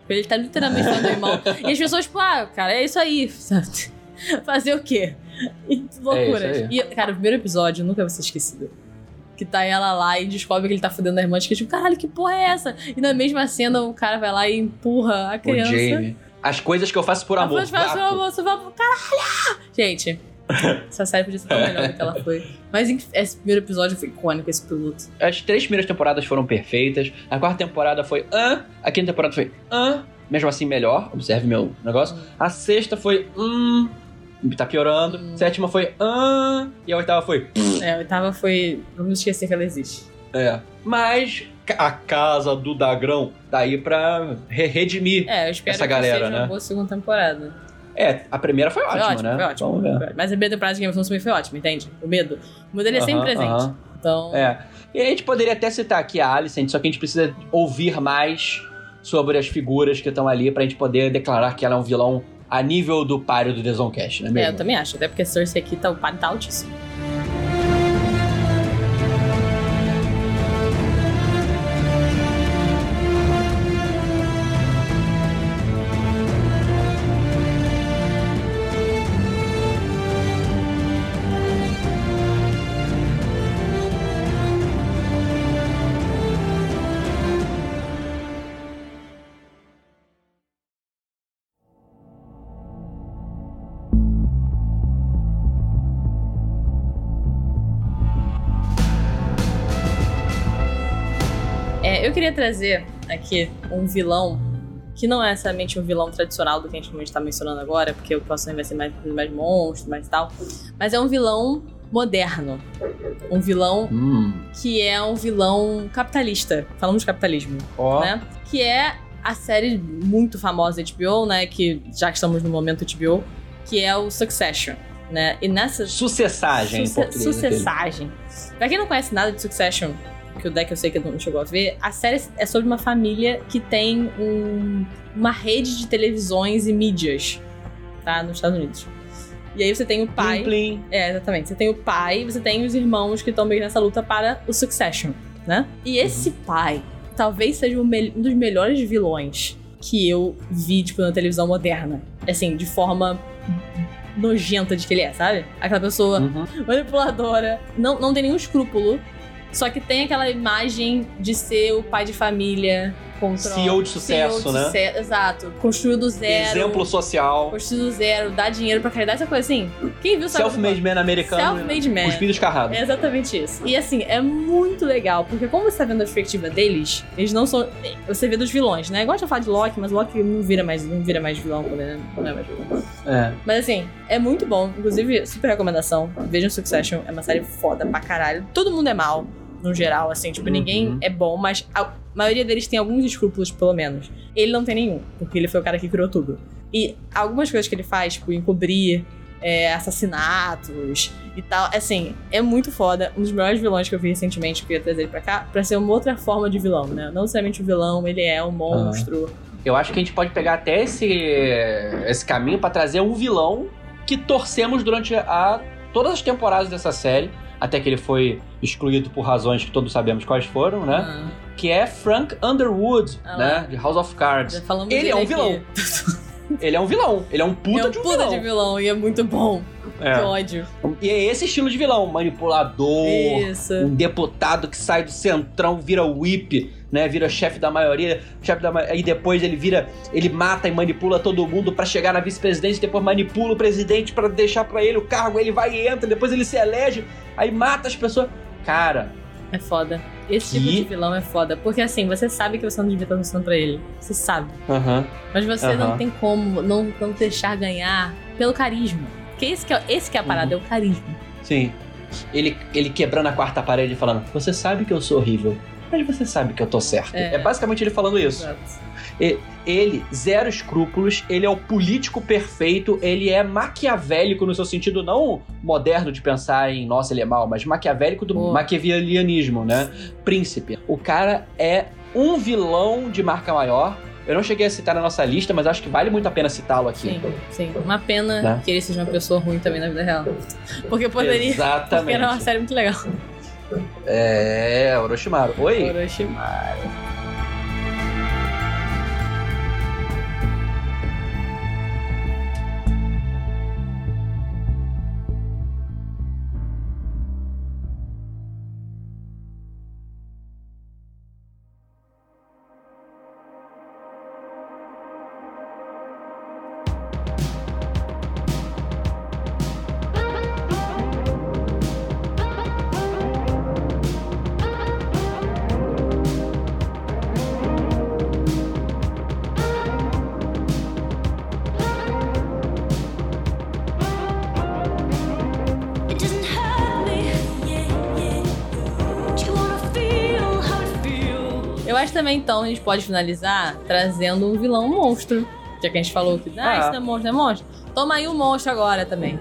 Porque Ele tá literalmente falando do irmão. E as pessoas, tipo, ah, cara, é isso aí. sabe? Fazer o quê? E loucuras. É e, cara, o primeiro episódio nunca vai ser esquecido. Que tá ela lá e descobre que ele tá fudendo a irmã. Que tipo, caralho, que porra é essa? E na mesma cena o cara vai lá e empurra a O criança. Jamie. As coisas que eu faço por amor. Depois faz gato. seu amor, você vai caralho! Gente, essa série podia ser tão melhor do que ela foi. Mas esse primeiro episódio foi icônico, esse piloto. As três primeiras temporadas foram perfeitas. A quarta temporada foi hã. A quinta temporada foi hã. Mesmo assim, melhor. Observe meu negócio. A sexta foi hum. Tá piorando. Hum. Sétima foi hã. E a oitava foi É, a oitava foi. Vamos esquecer que ela existe. É. Mas a casa do Dagrão tá aí pra re- redimir. É, eu espero Essa que galera, seja né? uma boa segunda temporada. É, a primeira foi Foi ótima, ótimo, né? foi ótimo. Vamos ver. Foi. Mas a primeira temporada de Game of Thrones também foi ótima, entende? O medo. O medo ele é sempre Aham, presente. aham. Então. É. E a gente poderia até citar aqui a Alicent, só que a gente precisa ouvir mais sobre as figuras que estão ali pra gente poder declarar que ela é um vilão a nível do páreo do The Zonecast, né É, mesmo? eu também acho. Até porque Cersei aqui tá, o páreo tá altíssimo. Eu queria trazer aqui um vilão que não é necessariamente um vilão tradicional do que a gente está mencionando agora, porque o próximo vai ser mais, mais monstro, mais tal. Mas é um vilão moderno. Um vilão Hum. que é um vilão capitalista. Falamos de capitalismo, Ó. né? Que é a série muito famosa da HBO, né? Que já que estamos no momento HBO, que é o Succession, né? E nessa Sucessagem em Suce-. Sucessagem. Pra quem não conhece nada de Succession, que o deck eu sei que não chegou a ver, a série é sobre uma família que tem um- uma rede de televisões e mídias, tá? Nos Estados Unidos. E aí você tem o pai. Plim, plim. É, exatamente. Você tem o pai você tem os irmãos que estão meio nessa luta para o Succession, né? E esse pai talvez seja mel- um dos melhores vilões que eu vi, tipo, na televisão moderna. Assim, de forma nojenta de que ele é, sabe? Aquela pessoa Uhum. manipuladora, não, não tem nenhum escrúpulo, só que tem aquela imagem de ser o pai de família contra CEO de sucesso, né? sucesso, exato. Construiu do zero. Exemplo social. Construiu do zero, dá dinheiro pra caridade, essa coisa assim. Quem viu sabe. Self-made man americano. Self-made man. Cuspido escarrado. É exatamente isso. E assim, é muito legal, porque como você tá vendo a perspectiva deles, eles não são. Você vê dos vilões, né? Igual de falar de Loki, mas Loki não vira mais, não vira mais vilão, né? Não é mais vilão. É. Mas assim, é muito bom. Inclusive, super recomendação. Vejam Succession, é uma série foda pra caralho. Todo mundo é mal, no geral, assim. Tipo, Uhum. ninguém é bom, mas a maioria deles tem alguns escrúpulos, pelo menos. Ele não tem nenhum, porque ele foi o cara que criou tudo. E algumas coisas que ele faz, tipo, encobrir é, assassinatos e tal, assim, é muito foda. Um dos melhores vilões que eu vi recentemente, que eu ia trazer ele pra cá, pra ser uma outra forma de vilão, né? Não necessariamente o vilão, ele é um monstro. Eu acho que a gente pode pegar até esse, esse caminho pra trazer um vilão que torcemos durante a, todas as temporadas dessa série até que ele foi excluído por razões que todos sabemos quais foram, né? Ah, Que é Frank Underwood, Ah né? De House of Cards. Ele é um vilão. Ele é um vilão. Ele é um puta é um de um puta vilão. de vilão e é muito bom. É. Que ódio. E é esse estilo de vilão, manipulador, Isso. um deputado que sai do centrão, vira whip, né? Vira chefe da maioria, chefe da ma- aí depois ele vira, ele mata e manipula todo mundo pra chegar na vice-presidência, depois manipula o presidente pra deixar pra ele o cargo, ele vai e entra, depois ele se elege, aí mata as pessoas. Cara, É foda. Esse tipo Que- de vilão é foda. Porque assim, você sabe que você não devia estar funcionando pra ele. Você sabe. aham. Mas você Aham. não tem como não, não deixar ganhar pelo carisma. Porque esse que é, esse que é a parada, é o carisma. Sim. Ele, ele quebrando a quarta parede e falando: Você sabe que eu sou horrível, mas você sabe que eu tô certo. É. É, basicamente ele falando isso. Exato. Ele, zero escrúpulos, ele é o político perfeito, ele é maquiavélico no seu sentido não moderno de pensar em nossa, ele é mal, mas maquiavélico do Boa. maquiavelismo, né? Príncipe. O cara é um vilão de marca maior. Eu não cheguei a citar na nossa lista, mas acho que vale muito a pena citá-lo aqui. Sim, sim. Uma pena Né? que ele seja uma pessoa ruim também na vida real. Porque poderia. Porque Exatamente. era uma série muito legal. É, Orochimaru. Oi? Orochimaru. Eu acho também, então, a gente pode finalizar trazendo um vilão monstro. Já que a gente falou que, ah, Ah. isso não é monstro, é monstro. Toma aí um monstro agora também.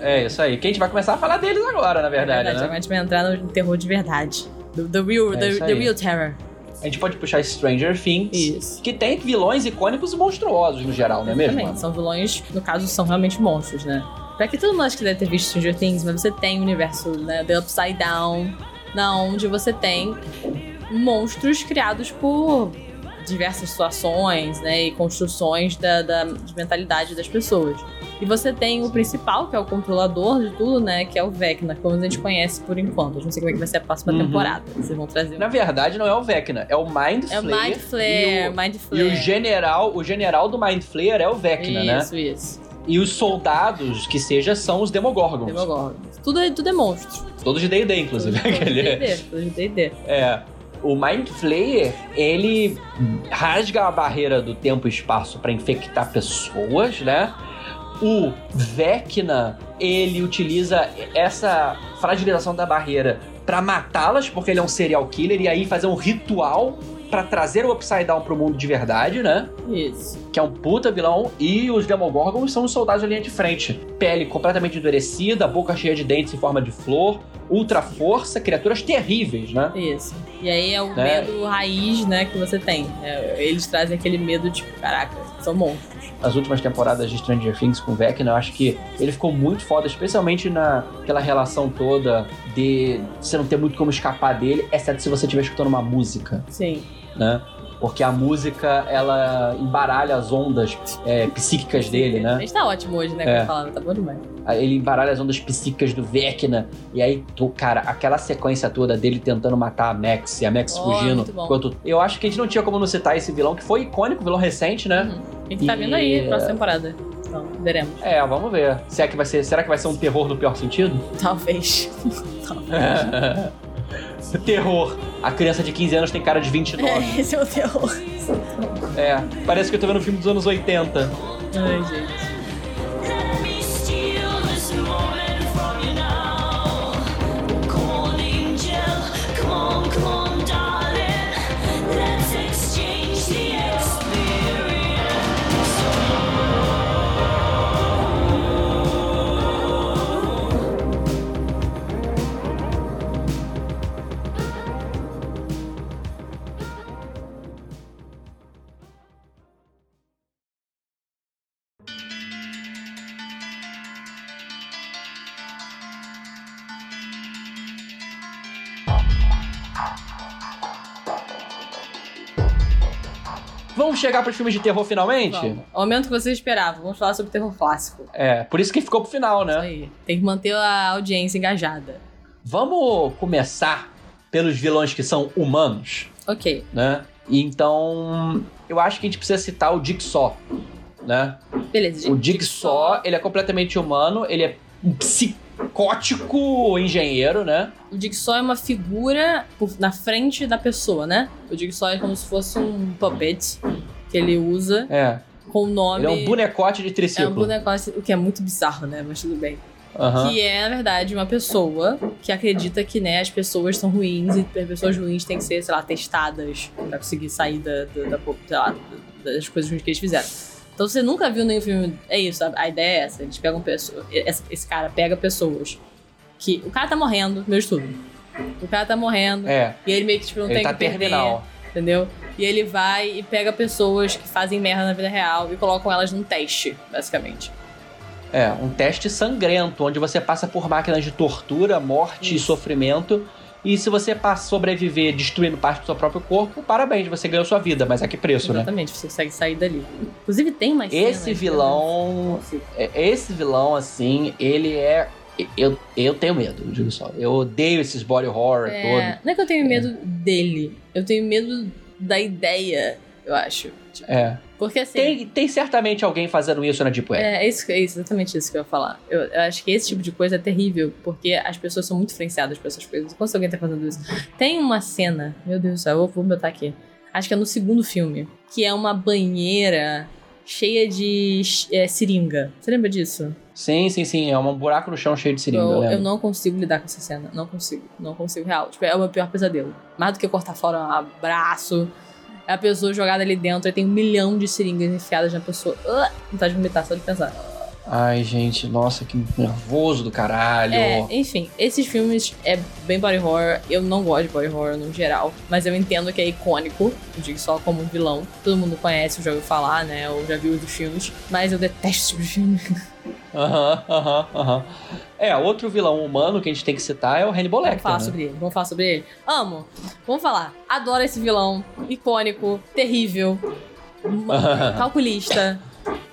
É isso aí. Que a gente vai começar a falar deles agora, na verdade, Agora né? a gente vai entrar no terror de verdade. Do, the, real, É the, the real terror. A gente pode puxar Stranger Things. Isso. Que tem vilões icônicos e monstruosos no geral, não é mesmo? Exatamente. São vilões, no caso, são realmente monstros, né? Pra que todo mundo acho que deve ter visto Stranger Things, mas você tem o universo, né, The Upside Down, na onde você tem monstros criados por diversas situações, né, e construções da, da de mentalidade das pessoas. E você tem o principal, que é o controlador de tudo, né, que é o Vecna, como a gente conhece por enquanto. Eu não sei como é que vai ser a próxima Uhum. temporada. Vocês vão trazer um... Na verdade, não é o Vecna, é o Mind É o Flayer. Mind Flare, e o, Mind e Flare. o general, o general do Mind Flayer é o Vecna, né? Isso, isso. E os soldados, que seja, são os Demogorgons. Demogorgon. Tudo é, tudo é monstro. Todos de D&D, inclusive. Tudo de D&D, tudo de D&D. É. O Mind Flayer, ele rasga a barreira do tempo e espaço pra infectar pessoas, né? O Vecna, ele utiliza essa fragilização da barreira pra matá-las, porque ele é um serial killer, e aí fazer um ritual pra trazer o Upside Down pro mundo de verdade, né? Isso. Que é um puta vilão, e os Demogorgons são os soldados da linha de frente. Pele completamente endurecida, boca cheia de dentes em forma de flor, ultra força, criaturas terríveis, né? Isso. E aí é o Né? medo raiz, né, que você tem. É, eles trazem aquele medo, tipo, caraca, são monstros. As últimas temporadas de Stranger Things com o Vecna, eu acho que ele ficou muito foda, especialmente naquela relação toda de você não ter muito como escapar dele, exceto se você estiver escutando uma música, Sim. né? Porque a música, ela embaralha as ondas é, psíquicas dele, A né? gente tá ótimo hoje, né, É. a palavra, tá bom demais. Ele embaralha as ondas psíquicas do Vecna. E aí, tu, cara, aquela sequência toda dele tentando matar a Max e a Max Oh, fugindo. Enquanto, eu acho que a gente não tinha como não citar esse vilão, que foi icônico, vilão recente, né? Uhum. A gente tá E- vindo aí, próxima temporada. Então, veremos. É, vamos ver. Será que vai ser, será que vai ser um terror no pior sentido? Talvez. terror. A criança de 15 anos tem cara de 29. É, esse é o terror. É, parece que eu tô vendo um filme dos anos 80. Ai, gente. Chegar pros filmes de terror finalmente? Vamos. O momento que vocês esperavam. Vamos falar sobre terror clássico. É, por isso que ficou pro final, Isso né? aí. Tem que manter a audiência engajada. Vamos começar pelos vilões que são humanos, Ok. né? Então, eu acho que a gente precisa citar o Jigsaw, né? Beleza. O Jigsaw, ele é completamente humano, ele é um psicótico engenheiro, né? O Jigsaw é uma figura na frente da pessoa, né? O Jigsaw é como se fosse um puppet que ele usa É. com o nome. Ele é um bonecote de É um triciclo. boneco, o que é muito bizarro, né? Mas tudo bem. Aham. Que é, na verdade, uma pessoa que acredita que, né, as pessoas são ruins e as pessoas ruins têm que ser, sei lá, testadas pra conseguir sair da, da, da- das coisas ruins que eles fizeram. Então você nunca viu nenhum filme. É isso, a, a ideia é essa. Eles pegam pessoas. Esse, esse cara pega pessoas que. O cara tá morrendo, meu estudo. O cara tá morrendo. É, E ele meio que tipo, não ele tem tá que perder, terminal. entendeu? E ele vai e pega pessoas que fazem merda na vida real e colocam elas num teste, basicamente. É, um teste sangrento, onde você passa por máquinas de tortura, morte e Isso. sofrimento. E se você passa sobreviver destruindo parte do seu próprio corpo, parabéns, você ganhou sua vida, mas a que preço, né? Exatamente, você consegue sair dali. Inclusive tem mais Esse cenas, vilão, né? é- esse vilão, assim, ele é. Eu, eu tenho medo, digo só. Eu odeio esses body horror É, não é que eu tenho medo dele, eu tenho medo da ideia, eu acho. Tipo, todo. É. Porque assim. Tem, tem certamente alguém fazendo isso na Deep Web. É, é, isso, é exatamente isso que eu ia falar. Eu, eu acho que esse tipo de coisa é terrível, porque as pessoas são muito influenciadas por essas coisas. Quando alguém tá fazendo isso. Tem uma cena, meu Deus do céu, eu vou botar aqui. Acho que é no segundo filme, que é uma banheira cheia de é, seringa. Você lembra disso? Sim, sim, sim. É um buraco no chão cheio de seringa. eu, eu não consigo lidar com essa cena. Não consigo. Não consigo, real. Tipo, é o meu pior pesadelo. Mais do que cortar fora um abraço. A pessoa jogada ali dentro e tem um milhão de seringas enfiadas na pessoa. Uh, vontade de vomitar só de pensar. Ai, gente, nossa, que nervoso do caralho. É, enfim, esses filmes é bem body horror. Eu não gosto de body horror no geral, mas eu entendo que é icônico. Digo só como um vilão. Todo mundo conhece, já ouviu falar, né? Ou já viu os filmes. Mas eu detesto esse tipo de filme. Aham, aham, aham. É, outro vilão humano que a gente tem que citar é o Hannibal Vamos Lecter. falar né? sobre ele. Vamos falar sobre ele. Amo. Vamos falar. Adoro esse vilão. Icônico, terrível, calculista.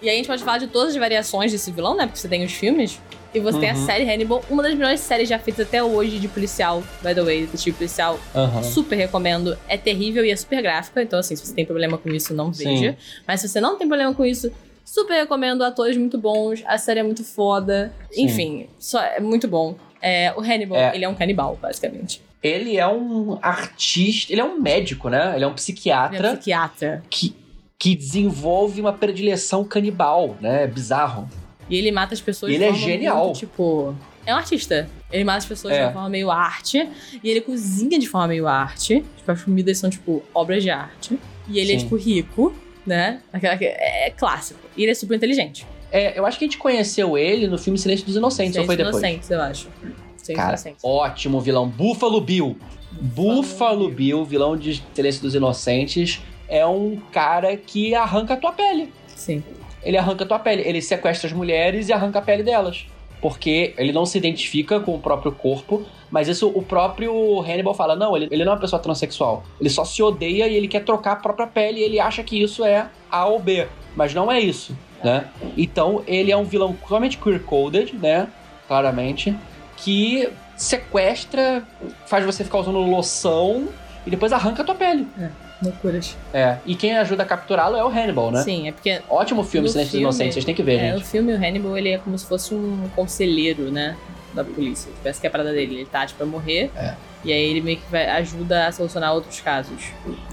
E aí a gente pode falar de todas as variações desse vilão, né? Porque você tem os filmes. E você tem a Uhum. série Hannibal, uma das melhores séries já feitas até hoje de policial, by the way, detetive policial. Aham. Super recomendo. É terrível e é super gráfica. Então, assim, se você tem problema com isso, não Sim. veja. Mas se você não tem problema com isso, super recomendo. Atores muito bons. A série é muito foda. Sim. Enfim, só é muito bom. É, o Hannibal, É. ele é um canibal, basicamente. Ele é um artista, ele é um médico, né? Ele é um Ele é psiquiatra um psiquiatra. que, que desenvolve uma predileção canibal, né? É bizarro. E ele mata as pessoas E de ele é genial. muito, tipo... É um artista. Ele mata as pessoas de É. uma forma meio arte. E ele cozinha de forma meio arte. Tipo, as comidas são, tipo, obras de arte. E ele é, Sim. tipo, rico, né? Aquela que é clássico. E ele é super inteligente. É, eu acho que a gente conheceu ele no filme Silêncio dos Inocentes, ou foi Silêncio depois? Inocentes, eu acho. Silêncio Cara, Inocentes. ótimo vilão. Buffalo Bill. Buffalo Bill, vilão de Silêncio dos Inocentes, é um cara que arranca a tua pele. Sim. Ele arranca a tua pele. Ele sequestra as mulheres e arranca a pele delas. Porque ele não se identifica com o próprio corpo, mas isso o próprio Hannibal fala: não, ele, ele não é uma pessoa transexual. Ele só se odeia e ele quer trocar a própria pele e ele acha que isso é A ou B. Mas não é isso, né? Então ele é um vilão totalmente queer-coded, né? Claramente. Que sequestra, faz você ficar usando loção e depois arranca a tua pele. Loucuras. É. E quem ajuda a capturá-lo é o Hannibal, né? Sim, é porque Ótimo filme, Silêncio dos Inocentes, vocês têm que ver, é, o gente. filme, o Hannibal, ele é como se fosse um conselheiro, né? Da polícia. Essa que é a parada dele. Ele tá, tipo, pra morrer. É. E aí ele meio que vai, ajuda a solucionar outros casos.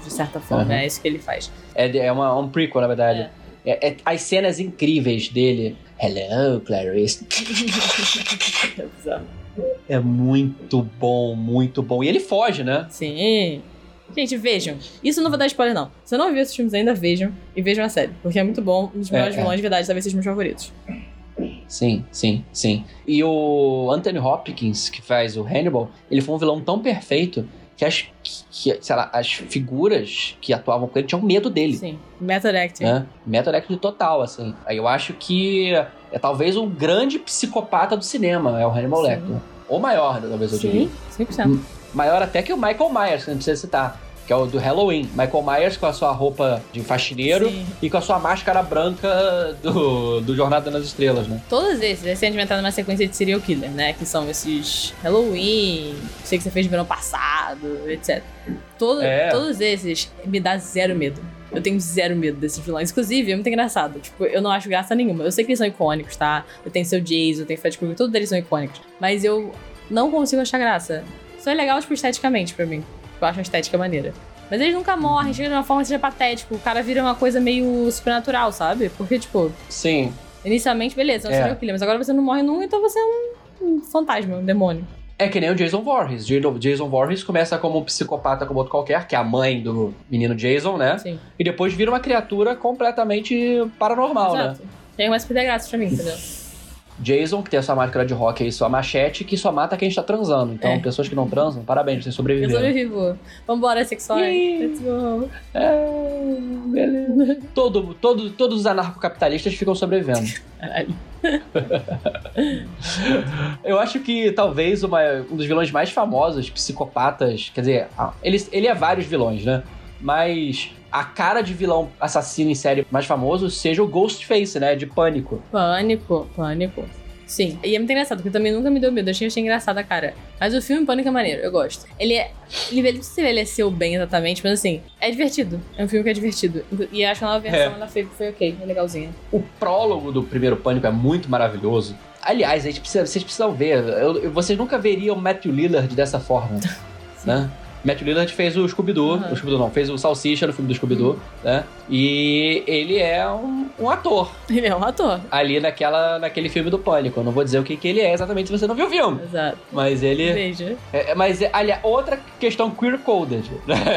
De certa forma. Uhum. É isso que ele faz. É, é uma, um prequel, na verdade. É. é- as cenas incríveis dele. Hello, Clarice. É bizarro. É muito bom, muito bom. E ele foge, né? Sim. Gente, vejam. Isso não vou dar spoiler, não. Se não viu esses filmes ainda, vejam. E vejam a série. Porque é muito bom. Um dos É, melhores é. vilões, de verdade, talvez seja meus favoritos. Sim, sim, sim. E o Anthony Hopkins, que faz o Hannibal, ele foi um vilão tão perfeito que as, que, sei lá, as figuras que atuavam com ele tinham medo dele. Sim. Method acting. né? Method acting total, assim. Aí eu acho que é talvez um grande psicopata do cinema, é o Hannibal. Lecter. Ou maior, talvez eu diria. Sim, 100%. Maior até que o Michael Myers, que gente precisa citar. que é o do Halloween. Michael Myers com a sua roupa de faxineiro Sim. e com a sua máscara branca do, do Jornada nas Estrelas, né? Todos esses, recentemente entraram numa sequência de serial killer, né? Que são esses Halloween, sei que você fez no verão passado, etc. Todo, É. Todos esses me dá zero medo. Eu tenho zero medo desses vilões. Inclusive, é muito engraçado. Tipo, eu não acho graça nenhuma. Eu sei que eles são icônicos, tá? Eu tenho seu Jason, eu tenho Fred Krueger, todos eles são icônicos. Mas eu não consigo achar graça. Só é legal, tipo, esteticamente pra mim. Eu acho a estética maneira. Mas eles nunca morrem, chega de uma forma que seja patético. O cara vira uma coisa meio supernatural, sabe? Porque, tipo, Sim. Inicialmente, beleza, é um É. serial killer, mas agora você não morre nunca, então você é um, um fantasma, um demônio. É que nem o Jason Voorhees. Jason- Voorhees começa como um psicopata como outro qualquer, que é a mãe do menino Jason, né? Sim. E depois vira uma criatura completamente paranormal, né? Exato. Começa a perder graça pra mim, entendeu? Jason, que tem a sua máscara de rock e sua machete, que só mata quem está transando. Então, É. pessoas que não transam, parabéns, vocês Eu sobreviveram. sobrevivo. Vambora, sexuais. Yay. Let's go. É, beleza. Todo, todo, todos os anarcocapitalistas ficam sobrevivendo. Caralho. Eu acho que talvez uma- um dos vilões mais famosos, psicopatas, quer dizer, ele, ele é vários vilões, né? Mas a cara de vilão assassino em série mais famoso seja o Ghostface, né? De pânico. Pânico, pânico. Sim. E é muito engraçado, porque também nunca me deu medo. Eu achei, achei engraçada a cara. Mas o filme Pânico é maneiro, eu gosto. Ele é. Ele não se envelheceu bem exatamente, mas assim, é divertido. É um filme que é divertido. E acho que a nova versão É. ela foi, foi ok, é legalzinha. O prólogo do primeiro Pânico é muito maravilhoso. Aliás, a gente precisa- vocês precisam ver. eu- eu- vocês nunca veriam o Matthew Lillard dessa forma, né? Matthew Lillard fez o Scooby-Doo, Aham. o Scooby-Doo não, fez o Salsicha no filme do Scooby-Doo, né? E ele é um, um ator Ele é um ator. ali naquela, naquele filme do Pânico. Eu não vou dizer o que, que ele é exatamente se você não viu o filme. Exato. Mas ele. Beijo. É, é- mas, é, aliás, outra questão queer-coded,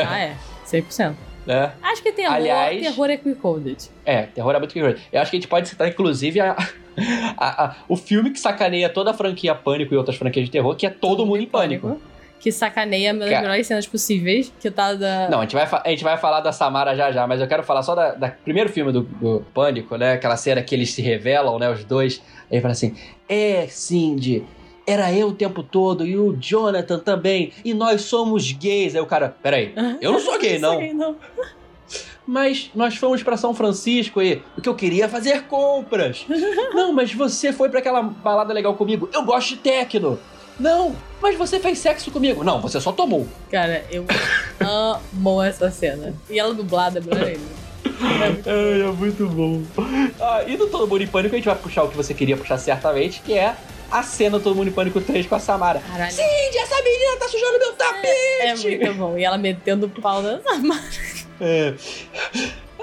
Ah, é. 100%. né? Acho que terror, Aliás- terror é queer-coded. É, terror é muito queer. Eu acho que a gente pode citar, inclusive, a- a- a- o filme que sacaneia toda a franquia Pânico e outras franquias de terror, que é Todo Mundo em Pânico. Que sacaneia uma das Cara. melhores cenas possíveis. Que tá da. Não, a gente, vai, a gente vai falar da Samara já já, mas eu quero falar só da, da primeiro filme do, do Pânico, né? Aquela cena que eles se revelam, né? Os dois. Aí ele fala assim: É, Cindy, era eu o tempo todo e o Jonathan também, e nós somos gays. Aí o cara, peraí, eu não sou gay, Não não. sou gay, não. Mas nós fomos pra São Francisco e o que eu queria é fazer compras. Não, mas você foi pra aquela balada legal comigo. Eu gosto de techno. Não, mas você fez sexo comigo. Não, você só tomou. Cara, eu amo essa cena. E ela dublada é melhor ainda. É é muito bom. Ah, e do Todo Mundo em Pânico a gente vai puxar o que você queria puxar certamente, que é a cena do Todo Mundo em Pânico 3 com a Samara. Caralho. Cindy, essa menina tá sujando meu tapete! É muito bom. E ela metendo o pau na Samara. É.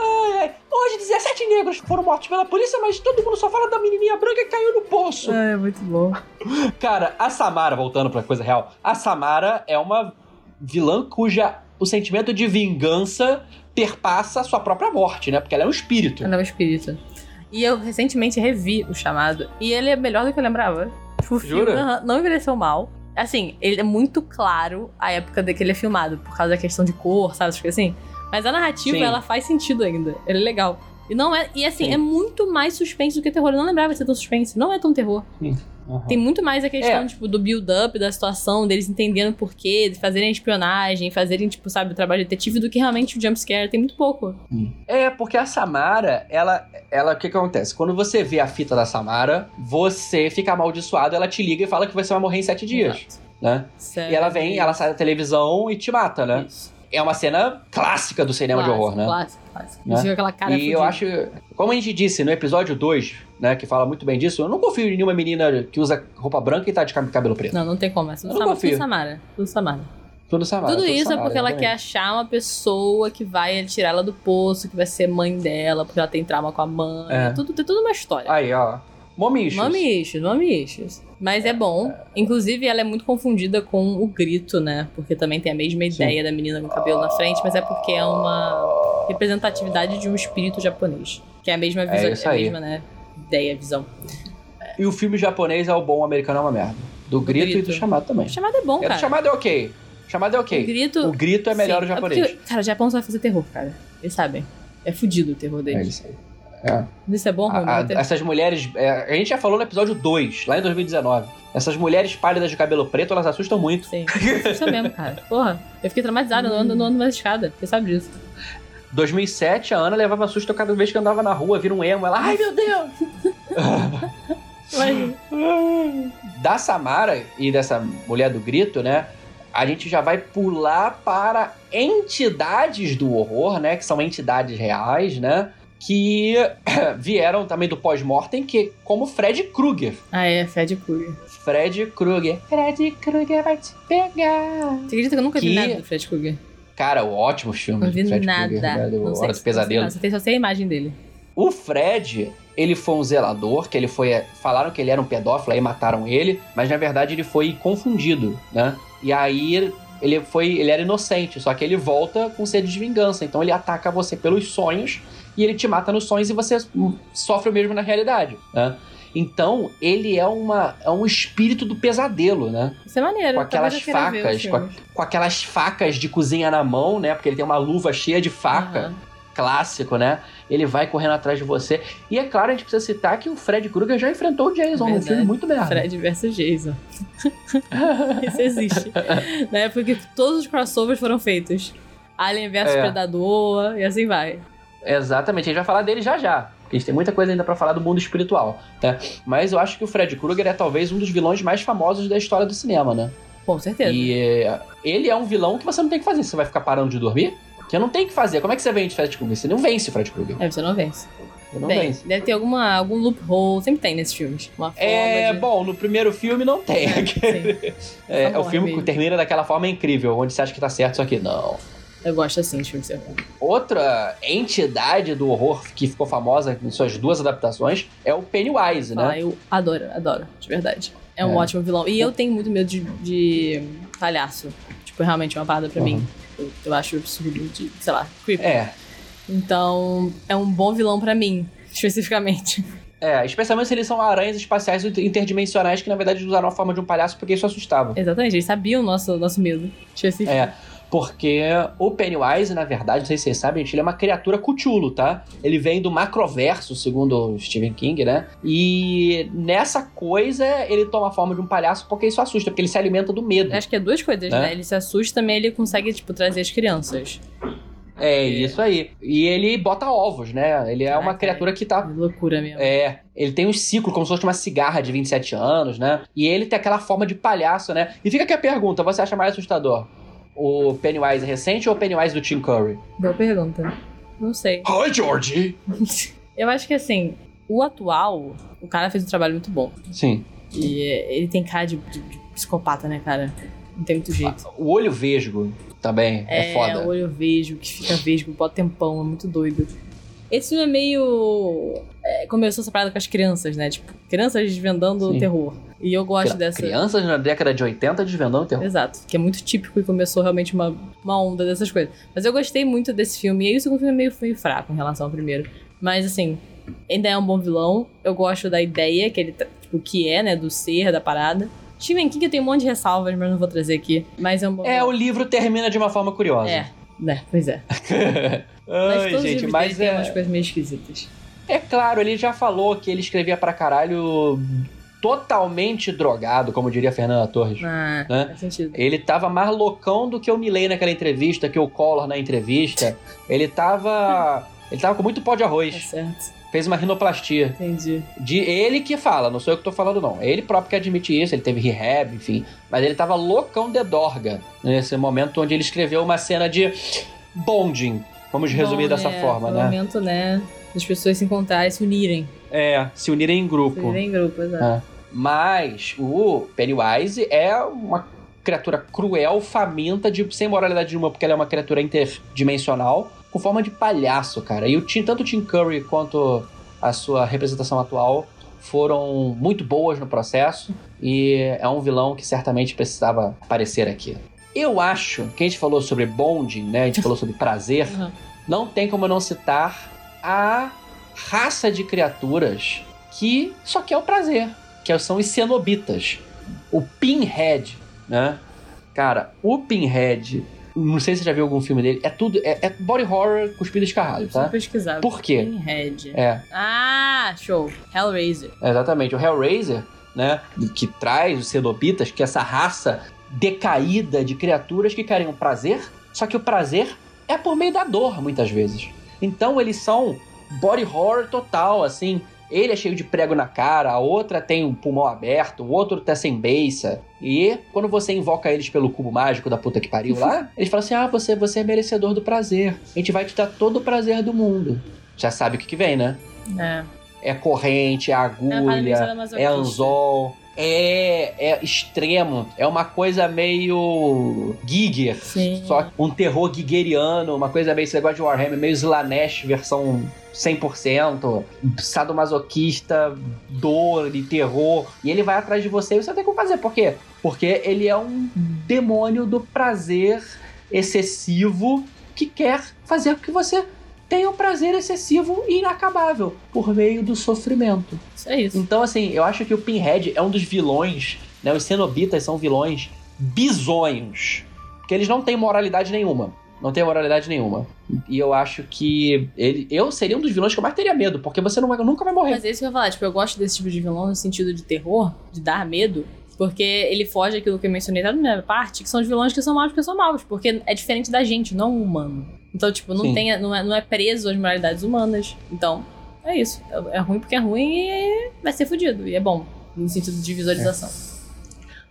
Ai, ai. Hoje 17 negros foram mortos pela polícia, mas todo mundo só fala da menininha branca que caiu no poço. É muito bom. Cara, a Samara, voltando pra coisa real, a Samara é uma vilã cuja o sentimento de vingança perpassa a sua própria morte, né? Porque ela é um espírito. Ela é um espírito. E eu recentemente revi o chamado. E ele é melhor do que eu lembrava. Tipo, o Jura? não envelheceu mal. Assim, ele é muito claro a época de que ele é filmado, por causa da questão de cor, sabe? Que assim. Mas a narrativa, Sim. ela faz sentido ainda. Ele é legal. E não é. E assim, Sim. é muito mais suspense do que terror. Eu não lembrava de ser tão suspense. Não é tão terror. Aham. Tem muito mais a questão, É. tipo, do build-up, da situação, deles entendendo por quê, de fazerem a espionagem, fazerem, tipo, sabe, o trabalho detetive do que realmente o jumpscare. Tem muito pouco. É, porque a Samara, ela, ela, o que que acontece? Quando você vê a fita da Samara, você fica amaldiçoado, ela te liga e fala que você vai morrer em sete dias, Exato. né? Sério. E ela vem, ela sai da televisão e te mata, né? Isso. É uma cena clássica do cinema de horror, né? Clássico, clássico. Né? Aquela cara e eu fudida. acho, como a gente disse no episódio 2, né, que fala muito bem disso, eu não confio em nenhuma menina que usa roupa branca e tá de cab- cabelo preto. Não, não tem como. É tudo, Eu não confio. tudo Samara. Tudo Samara. Tudo Samara. tudo isso Samara, é porque ela quer achar uma pessoa que vai tirar ela do poço, que vai ser mãe dela, porque ela tem trauma com a mãe. É. Tudo, tem tudo uma história. Aí, ó. Momichos. Mamichos, mamichos. Mas é bom. Inclusive, ela é muito confundida com o grito, né? Porque também tem a mesma Sim. ideia da menina com o cabelo na frente, mas é porque é uma representatividade de um espírito japonês. Que é a mesma visão, isso é a mesma, né? Ideia, visão. E o filme japonês é o bom, o americano é uma merda. Do grito, e Grito. do chamado também. O chamado é bom, É, cara. chamado é ok. O chamado é ok. O grito. O grito é melhor Sim, o japonês. porque, cara, o Japão só vai fazer terror, cara. Eles sabem. É fudido o terror É deles. isso aí. É. Isso é bom, Romulo? essas mulheres. é, a gente já falou no episódio 2, lá em 2019. Essas mulheres pálidas de cabelo preto, elas assustam muito. Sim, assusta mesmo, cara. Porra, eu fiquei traumatizada, não ando, não ando mais escada. Você sabe disso. 2007, a Ana levava susto cada vez que andava na rua, vira um emo. Ela, ai meu Deus! Da Samara e dessa mulher do grito, né? A gente já vai pular para entidades do horror, né? Que são entidades reais, né? Que vieram também do pós-mortem, que como Fred Krueger. Ah, é, Fred Krueger. Fred Krueger. Fred Krueger vai te pegar. Você acredita que eu nunca vi Que- nada do Fred Krueger? Cara, o ótimo filme Não vi Fred nada. Krueger, né? Do Não sei Hora se- do Pesadelo. Não, só sei a imagem dele. O Fred, ele foi um zelador, que ele foi. Falaram que ele era um pedófilo, aí mataram ele, mas na verdade ele foi confundido, né? E aí ele foi. Ele era inocente, só que ele volta com sede de vingança. Então ele ataca você pelos sonhos e ele te mata nos sonhos e você sofre o mesmo na realidade, né? Então, ele é, uma, é um espírito do pesadelo, né? Isso é maneiro. Com aquelas facas, com, a- com aquelas facas de cozinha na mão, né? Porque ele tem uma luva cheia de faca Aham. clássico, né? Ele vai correndo atrás de você. E é claro, a gente precisa citar que o Fred Krueger já enfrentou o Jason, um Verdade. filme muito merda. Fred versus Jason. Isso existe. Na época que todos os crossovers foram feitos. Alien versus É. Predador e assim vai. Exatamente, a gente vai falar dele já já. A gente tem muita coisa ainda pra falar do mundo espiritual, né? Mas eu acho que o Fred Krueger é talvez um dos vilões mais famosos da história do cinema, né? Com certeza. E é, ele é um vilão que você não tem que fazer. Você vai ficar parando de dormir? Você não tem que fazer. Como é que você vence Fred Krueger? Você não vence o Fred Krueger. É, você não vence. Você não Bem, vence. deve ter alguma, algum loophole. Sempre tem nesses filmes. Uma É, de... bom, no primeiro filme não tem. É. É, Só o filme morre que termina daquela forma incrível, onde você acha que tá certo, só que não. Eu gosto assim de filmes de terror. Outra entidade do horror que ficou famosa em suas duas adaptações é o Pennywise, Ah, né? eu adoro, adoro, de verdade. É um É. ótimo vilão. E eu tenho muito medo de, de palhaço. Tipo, realmente é uma parada pra Uhum. mim. Eu, eu acho absurdo de, sei lá, creepy. É. Então, é um bom vilão pra mim, especificamente. É, especialmente se eles são aranhas espaciais interdimensionais que na verdade usaram a forma de um palhaço porque isso assustava. Exatamente, eles sabiam o nosso, nosso medo. É, porque o Pennywise, na verdade, não sei se vocês sabem, gente, ele é uma criatura Cthulhu, tá? Ele vem do macroverso, segundo o Stephen King, né? E nessa coisa ele toma a forma de um palhaço porque isso assusta, porque ele se alimenta do medo. Acho que é duas coisas, Né? né? Ele se assusta também, ele consegue, tipo, trazer as crianças. É, isso aí. E ele bota ovos, né? Ele é uma criatura que tá É loucura mesmo. É, ele tem um ciclo como se fosse uma cigarra de 27 anos, né? E ele tem aquela forma de palhaço, né? E fica aqui a pergunta: você acha mais assustador? O Pennywise recente ou o Pennywise do Tim Curry? Boa pergunta. Não sei. Oi, Georgie! Eu acho que, assim, o atual, o cara fez um trabalho muito bom. Sim. E é, ele tem cara de, de- de psicopata, né, cara? Não tem muito jeito. O olho vesgo também é, foda. o olho vejo, que fica vesgo, bota tempão, é muito doido. Esse filme é meio. É, começou essa parada com as crianças, né? Tipo, crianças desvendando Sim. o terror. E eu gosto Cri- dessa. Crianças na década de 80 desvendando o terror. Exato, que é muito típico e começou realmente uma, uma onda dessas coisas. Mas eu gostei muito desse filme. E aí o segundo filme é meio, meio fraco em relação ao primeiro. Mas assim, ainda é um bom vilão. Eu gosto da ideia que ele, tá- tipo, que é, né, do ser da parada. Stephen King eu tenho um monte de ressalvas, mas não vou trazer aqui. Mas é um bom É, o livro termina de uma forma curiosa. É, né, pois é. mas Ai, todos os gente, livros mas dele é... umas coisas meio esquisitas. É claro, ele já falou que ele escrevia pra caralho totalmente drogado, como diria Fernanda Torres. Ah, Né? faz sentido. Ele tava mais loucão do que o Milley naquela entrevista, que o Collor na entrevista. Ele tava. Ele tava com muito pó de arroz. certo. Fez uma rinoplastia. Entendi. De ele que fala, não sou eu que tô falando, não. É ele próprio que admite isso, ele teve rehab, enfim. Mas ele tava loucão de dorga nesse momento onde ele escreveu uma cena de bonding. Vamos resumir Bom, dessa é, forma, né? momento, né, das pessoas se encontrarem, se unirem. É, se unirem em Se grupo. unirem em grupo, exato. É. Mas o Pennywise é uma criatura cruel, faminta, de, sem moralidade nenhuma, porque ela é uma criatura interdimensional, com forma de palhaço, cara. E o Tim, tanto o Tim Curry quanto a sua representação atual foram muito boas no processo e é um vilão que certamente precisava aparecer aqui. Eu acho que a gente falou sobre bonding, né? A gente falou sobre prazer. Uhum. Não tem como não citar a raça de criaturas que só quer o prazer, que são os cenobitas. O Pinhead, né? Cara, o Pinhead, Não sei se você já viu algum filme dele. É tudo. É, é body horror cuspido escarrado, Preciso tá? pesquisar. Por quê? Pinhead. É, Ah, show. Hellraiser. exatamente. O Hellraiser, né? Que traz os cenobitas, que é essa raça decaída de criaturas que querem o prazer, só que o prazer é por meio da dor, muitas vezes. Então eles são body horror total, assim. Ele é cheio de prego na cara, a outra tem o pulmão aberto, o outro tá sem beiça. E quando você invoca eles pelo cubo mágico da puta que pariu lá, eles falam assim: ah, você, você é merecedor do prazer. A gente vai te dar todo o prazer do mundo. Já sabe o que, que vem, né? É. É corrente, é agulha, é anzol. É, é extremo. É uma coisa meio Giger. Sim. Só um terror giggeriano, uma coisa meio esse negócio de Warhammer, meio Slanesh versão 100%, sadomasoquista, dor e terror. E ele vai atrás de você e você tem que fazer. Por quê? Porque ele é um demônio do prazer excessivo que quer fazer com que você tenha um prazer excessivo e inacabável por meio do sofrimento. Isso é isso. Então, assim, eu acho que o Pinhead é um dos vilões, né? Os cenobitas são vilões bizonhos. Porque eles não têm moralidade nenhuma. Não tem moralidade nenhuma. E eu acho que ele, eu seria um dos vilões que eu mais teria medo, porque você não vai- nunca vai morrer. Mas é isso que eu ia falar. Tipo, eu gosto desse tipo de vilão no sentido de terror, de dar medo. Porque ele foge aquilo que eu mencionei lá na primeira parte, que são os vilões que são maus porque são maus. Porque é diferente da gente, não um humano. Então, tipo, não, Sim. tem, não, é, não é preso às moralidades humanas. Então, é isso. É, é ruim porque é ruim e vai ser fudido. E é bom, no sentido de visualização.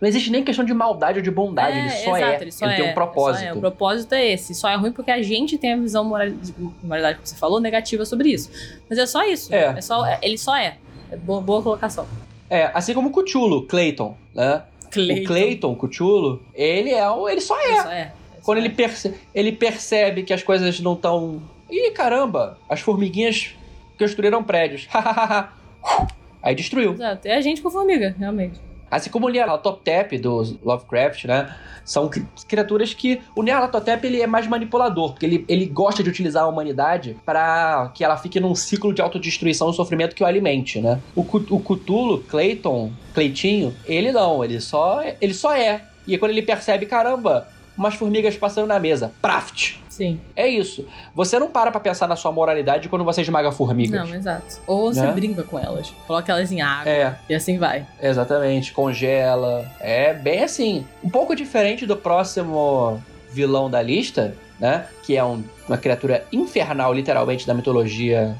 Não existe nem questão de maldade ou de bondade, ele só exato, é. Ele, só ele é, tem um propósito. só é. O propósito é esse. Só é ruim porque a gente tem a visão moral, de moralidade que você falou negativa sobre isso. Mas é só isso. É. só, é- ele só é. É boa, boa colocação. É, assim como o Cthulhu, Clayton, né? Clayton. O Clayton, Cthulhu, ele é o. Ele só é. Ele só é. Quando ele, perce- ele percebe que as coisas não estão. Ih, caramba, as formiguinhas construíram prédios. Aí destruiu. Exato. É a gente com formiga, realmente. Assim como o Nyarlathotep do Lovecraft, né? São cri- criaturas que... O Nyarlathotep, ele é mais manipulador, porque ele, ele gosta de utilizar a humanidade para que ela fique num ciclo de autodestruição e sofrimento que o alimente, né? O, o Cthulhu, Clayton, Cleitinho, ele não, ele só, ele só é. E quando ele percebe, caramba, umas formigas passando na mesa. Praft! Sim. É isso. Você não para pra pensar na sua moralidade quando você esmaga formigas. Não, exato. Ou você Né? brinca com elas. Coloca elas em água. É, E assim vai. Exatamente, congela. É bem assim. Um pouco diferente do próximo vilão da lista, né? Que é um- uma criatura infernal, literalmente, da mitologia.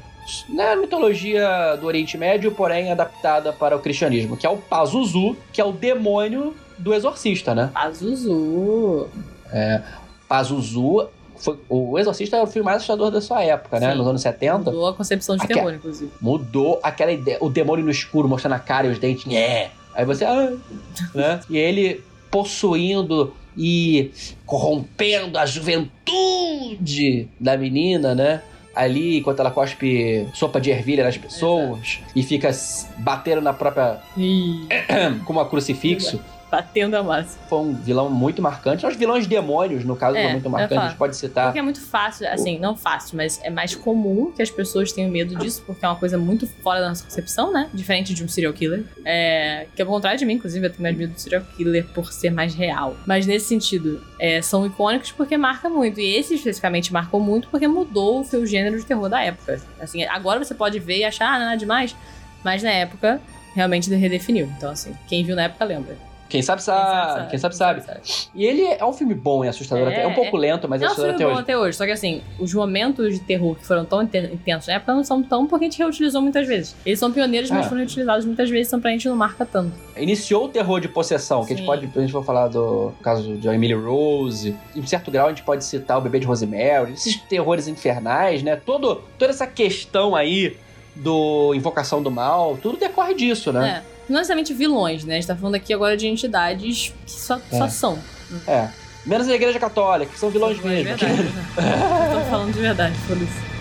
Na mitologia do Oriente Médio, porém adaptada para o cristianismo, que é o Pazuzu, que é o demônio do exorcista, né? Pazuzu. Pazuzu. Foi, o Exorcista é o filme mais assustador da sua época, né? Sim. Nos anos 70. Mudou a concepção de Aqui- terror, inclusive. mudou aquela ideia, o demônio no escuro mostrando a cara e os dentes, é. Aí você, ah, né? E ele possuindo e corrompendo a juventude da menina, né? Ali, enquanto ela cospe sopa de ervilha nas pessoas e fica batendo na própria. Com uma crucifixo. Batendo a massa. Foi um vilão muito marcante. Os vilões demônios, no caso, É, são muito marcantes. A gente pode citar. Porque é muito fácil, assim, não fácil, mas é mais comum que as pessoas tenham medo disso, porque é uma coisa muito fora da nossa concepção, né? Diferente de um serial killer. É, que é o contrário de mim, inclusive, eu tenho mais medo do serial killer por ser mais real. Mas nesse sentido, é, são icônicos porque marca muito. E esse especificamente marcou muito porque mudou o seu gênero de terror da época. Assim, agora você pode ver e achar, ah, não é nada demais. Mas na época, realmente redefiniu. Então, assim, quem viu na época lembra. Quem sabe Quem sabe, quem sabe sabe. E ele é um filme bom e assustador. É, até. É um pouco lento, mas é é um assustador filme até bom hoje. até hoje. Só que assim, os momentos de terror que foram tão inten- intensos na época não são tão porque a gente reutilizou muitas vezes. Eles são pioneiros, mas Ah. foram utilizados muitas vezes, então pra gente não marca tanto. Iniciou o terror de possessão, que a gente Sim. pode, a gente for falar do caso de Emily Rose, em certo grau a gente pode citar o bebê de Rosemary, esses terrores infernais, né? Todo, toda essa questão aí do Invocação do Mal, tudo decorre disso, né? É. Não necessariamente vilões, né? A gente tá falando aqui agora de entidades que só, só É. são. É. Menos a igreja católica, que são vilões mesmo. verdade. né? Falando de verdade, foda-se.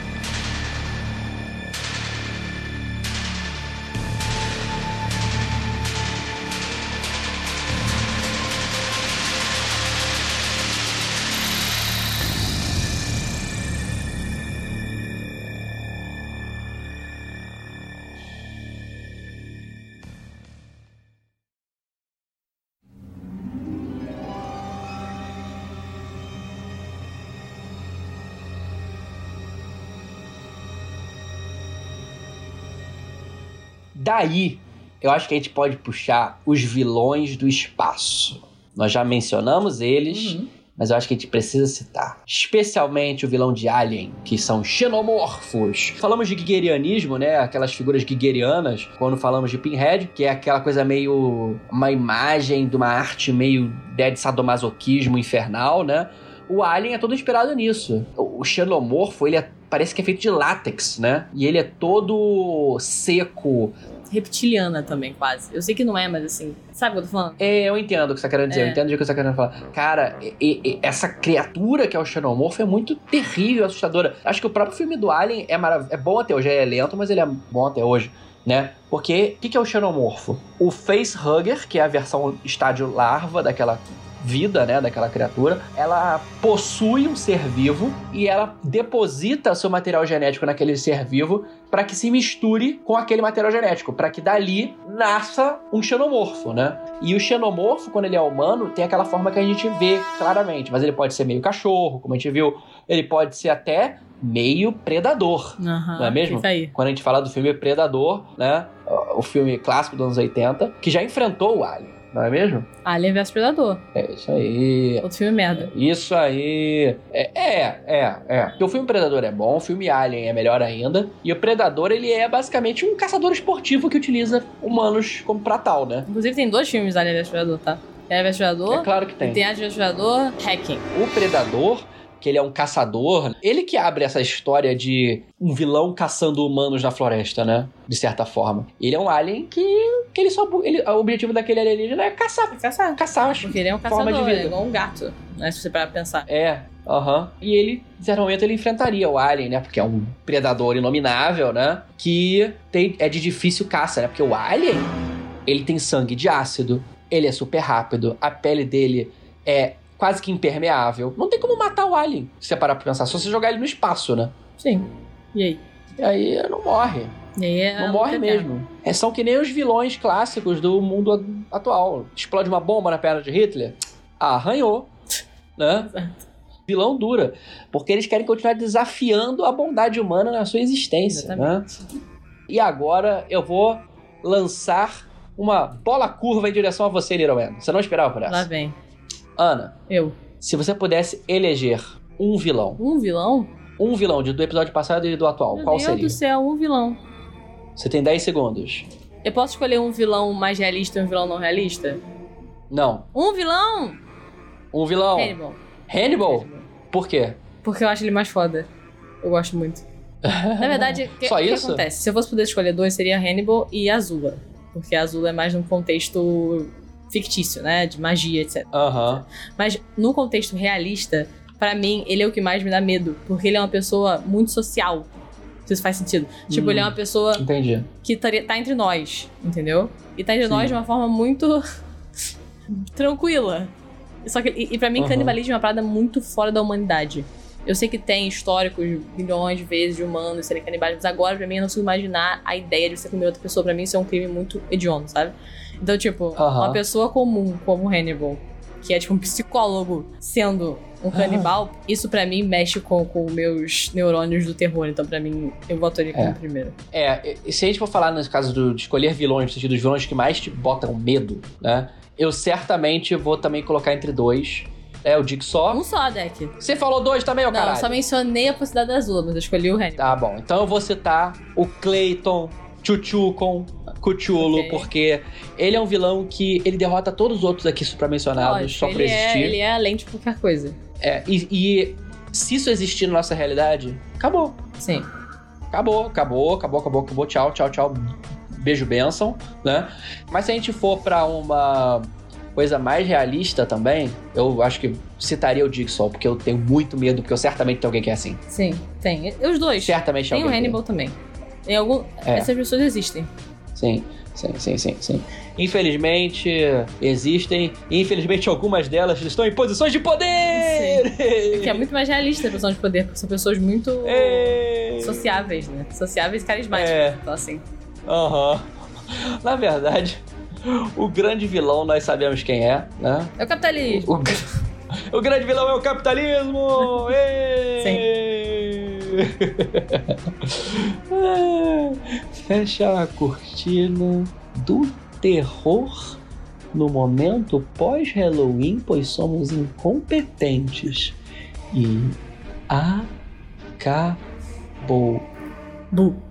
Daí, eu acho que a gente pode puxar os vilões do espaço. Nós já mencionamos eles, Uhum. mas eu acho que a gente precisa citar. Especialmente o vilão de Alien, que são xenomorfos. Falamos de gigerianismo, né? Aquelas figuras gigerianas, quando falamos de Pinhead, que é aquela coisa meio. uma imagem de uma arte meio de sadomasoquismo infernal, né? O Alien é todo inspirado nisso. O o xenomorfo, ele é- parece que é feito de látex, né? E ele é todo seco, Reptiliana também, quase. Eu sei que não é, mas assim. Sabe o que eu tô falando? É, eu entendo o que você tá querendo dizer, É. eu entendo o que você tá querendo falar. Cara, e- e- essa criatura que é o xenomorfo é muito terrível, assustadora. Acho que o próprio filme do Alien é, marav- é bom até hoje, é lento, mas ele é bom até hoje, né? Porque o que, que é o xenomorfo? O facehugger, que é a versão estádio larva daquela vida, né, daquela criatura, ela possui um ser vivo e ela deposita seu material genético naquele ser vivo para que se misture com aquele material genético, para que dali nasça um xenomorfo, né? E o xenomorfo, quando ele é humano, tem aquela forma que a gente vê claramente, mas ele pode ser meio cachorro, como a gente viu, ele pode ser até meio predador. Aham, Não é mesmo? Fica aí. Quando a gente fala do filme Predador, né? O filme clássico dos anos 80, que já enfrentou o Alien, não é mesmo? Alien vs Predador. É isso aí. Outro filme merda. Isso aí. É, é, é, é. Porque o filme Predador é bom, o filme Alien é melhor ainda. E o Predador, ele é basicamente um caçador esportivo que utiliza humanos como pra tal, né? Inclusive tem dois filmes Alien vs Predador, tá? Alien vs Predador. É claro que tem. tem Alien vs Predador Hacking. O Predador, que ele é um caçador, ele que abre essa história de um vilão caçando humanos na floresta, né? De certa forma. Ele é um alien que, que ele só. Ele, o objetivo daquele alienígena é caçar. Vai caçar. Caçar as Porque ele é um Forma de caçador, vida. é igual um gato, né? Se você parar pra pensar. É, aham. E ele, em certo momento, ele enfrentaria o Alien, né? Porque é um predador inominável, né? Que tem, é de difícil caça, né? Porque o Alien, ele tem sangue de ácido, ele é super rápido, a pele dele é quase que impermeável. Não tem como matar o Alien, se você parar pra pensar. Só você jogar ele no espaço, né? Sim. E aí? E aí não morre. É Não morre mesmo. É, são que nem os vilões clássicos do mundo atual. Explode uma bomba na perna de Hitler? Ah, arranhou. Né? Vilão dura. Porque eles querem continuar desafiando a bondade humana na sua existência. Né? E agora eu vou lançar uma bola curva em direção a você, Little Man. Você não esperava por Lá essa. vem. Ana, Eu. se você pudesse eleger um vilão, Um vilão? um vilão de- do episódio passado e do atual, Meu qual Deus seria? do céu, um vilão. Você tem 10 segundos. Eu posso escolher um vilão mais realista e um vilão não realista? Não. Um vilão? Um vilão. Hannibal. Hannibal? Por quê? Porque eu acho ele mais foda. Eu gosto muito. Na verdade, o que, que isso? acontece? Se eu fosse poder escolher dois, seria Hannibal e Azula. Porque a Azula é mais num contexto fictício, né? De magia, etc. Aham. Mas no contexto realista, pra mim, ele é o que mais me dá medo. Porque ele é uma pessoa muito social. Se isso faz sentido. Tipo, Hum. ele é uma pessoa Entendi. que taria- tá entre nós, entendeu? E tá entre Sim. nós de uma forma muito tranquila. Só que, e, e pra mim, Aham. canibalismo é uma parada muito fora da humanidade. Eu sei que tem históricos milhões de vezes de humanos serem canibais, mas agora, pra mim, eu não consigo imaginar a ideia de você comer outra pessoa. Pra mim, isso é um crime muito hediondo, sabe? Então, tipo, Aham. uma pessoa comum como Hannibal, que é tipo um psicólogo sendo um canibal, isso pra mim mexe com os meus neurônios do terror. Então, pra mim, eu votaria como É. primeiro. É, e se a gente for falar nesse caso do- de escolher vilões, no sentido dos vilões que mais te botam medo, né? Eu certamente vou também colocar entre dois. É o Jigsaw. Um só, Deck. Você falou dois também, ô Não, caralho? eu só mencionei a possibilidade da Azul, mas eu escolhi o Hannibal. Tá bom, então eu vou citar o Clayton Chuchukon Cthulhu, Ok. porque ele é um vilão que ele derrota todos os outros aqui supramencionados Lógico, só por é, existir. ele é além de qualquer coisa. É, e, e se isso existir na nossa realidade, acabou. Sim. Acabou, acabou, acabou, acabou, acabou. Tchau, tchau, tchau. Beijo, benção, né? Mas se a gente for pra uma coisa mais realista também, eu acho que citaria o Jigsaw, porque eu tenho muito medo, porque eu certamente tem alguém que é assim. Sim, tem. Os dois. Certamente Tem o alguém que é. Hannibal também. Tem algum... É. Essas pessoas existem. Sim, sim, sim, sim, sim. Infelizmente, existem. E infelizmente, algumas delas estão em posições de poder! Que é muito mais realista a posição de poder, porque são pessoas muito Ei! sociáveis, né? Sociáveis e carismáticas. É. Então, assim. Aham. Na verdade, o grande vilão nós sabemos quem é, né? É o capitalismo. O, o grande vilão é o capitalismo! Ei! Fecha a cortina do terror no momento pós-Halloween, pois somos incompetentes. E acabou. Bu.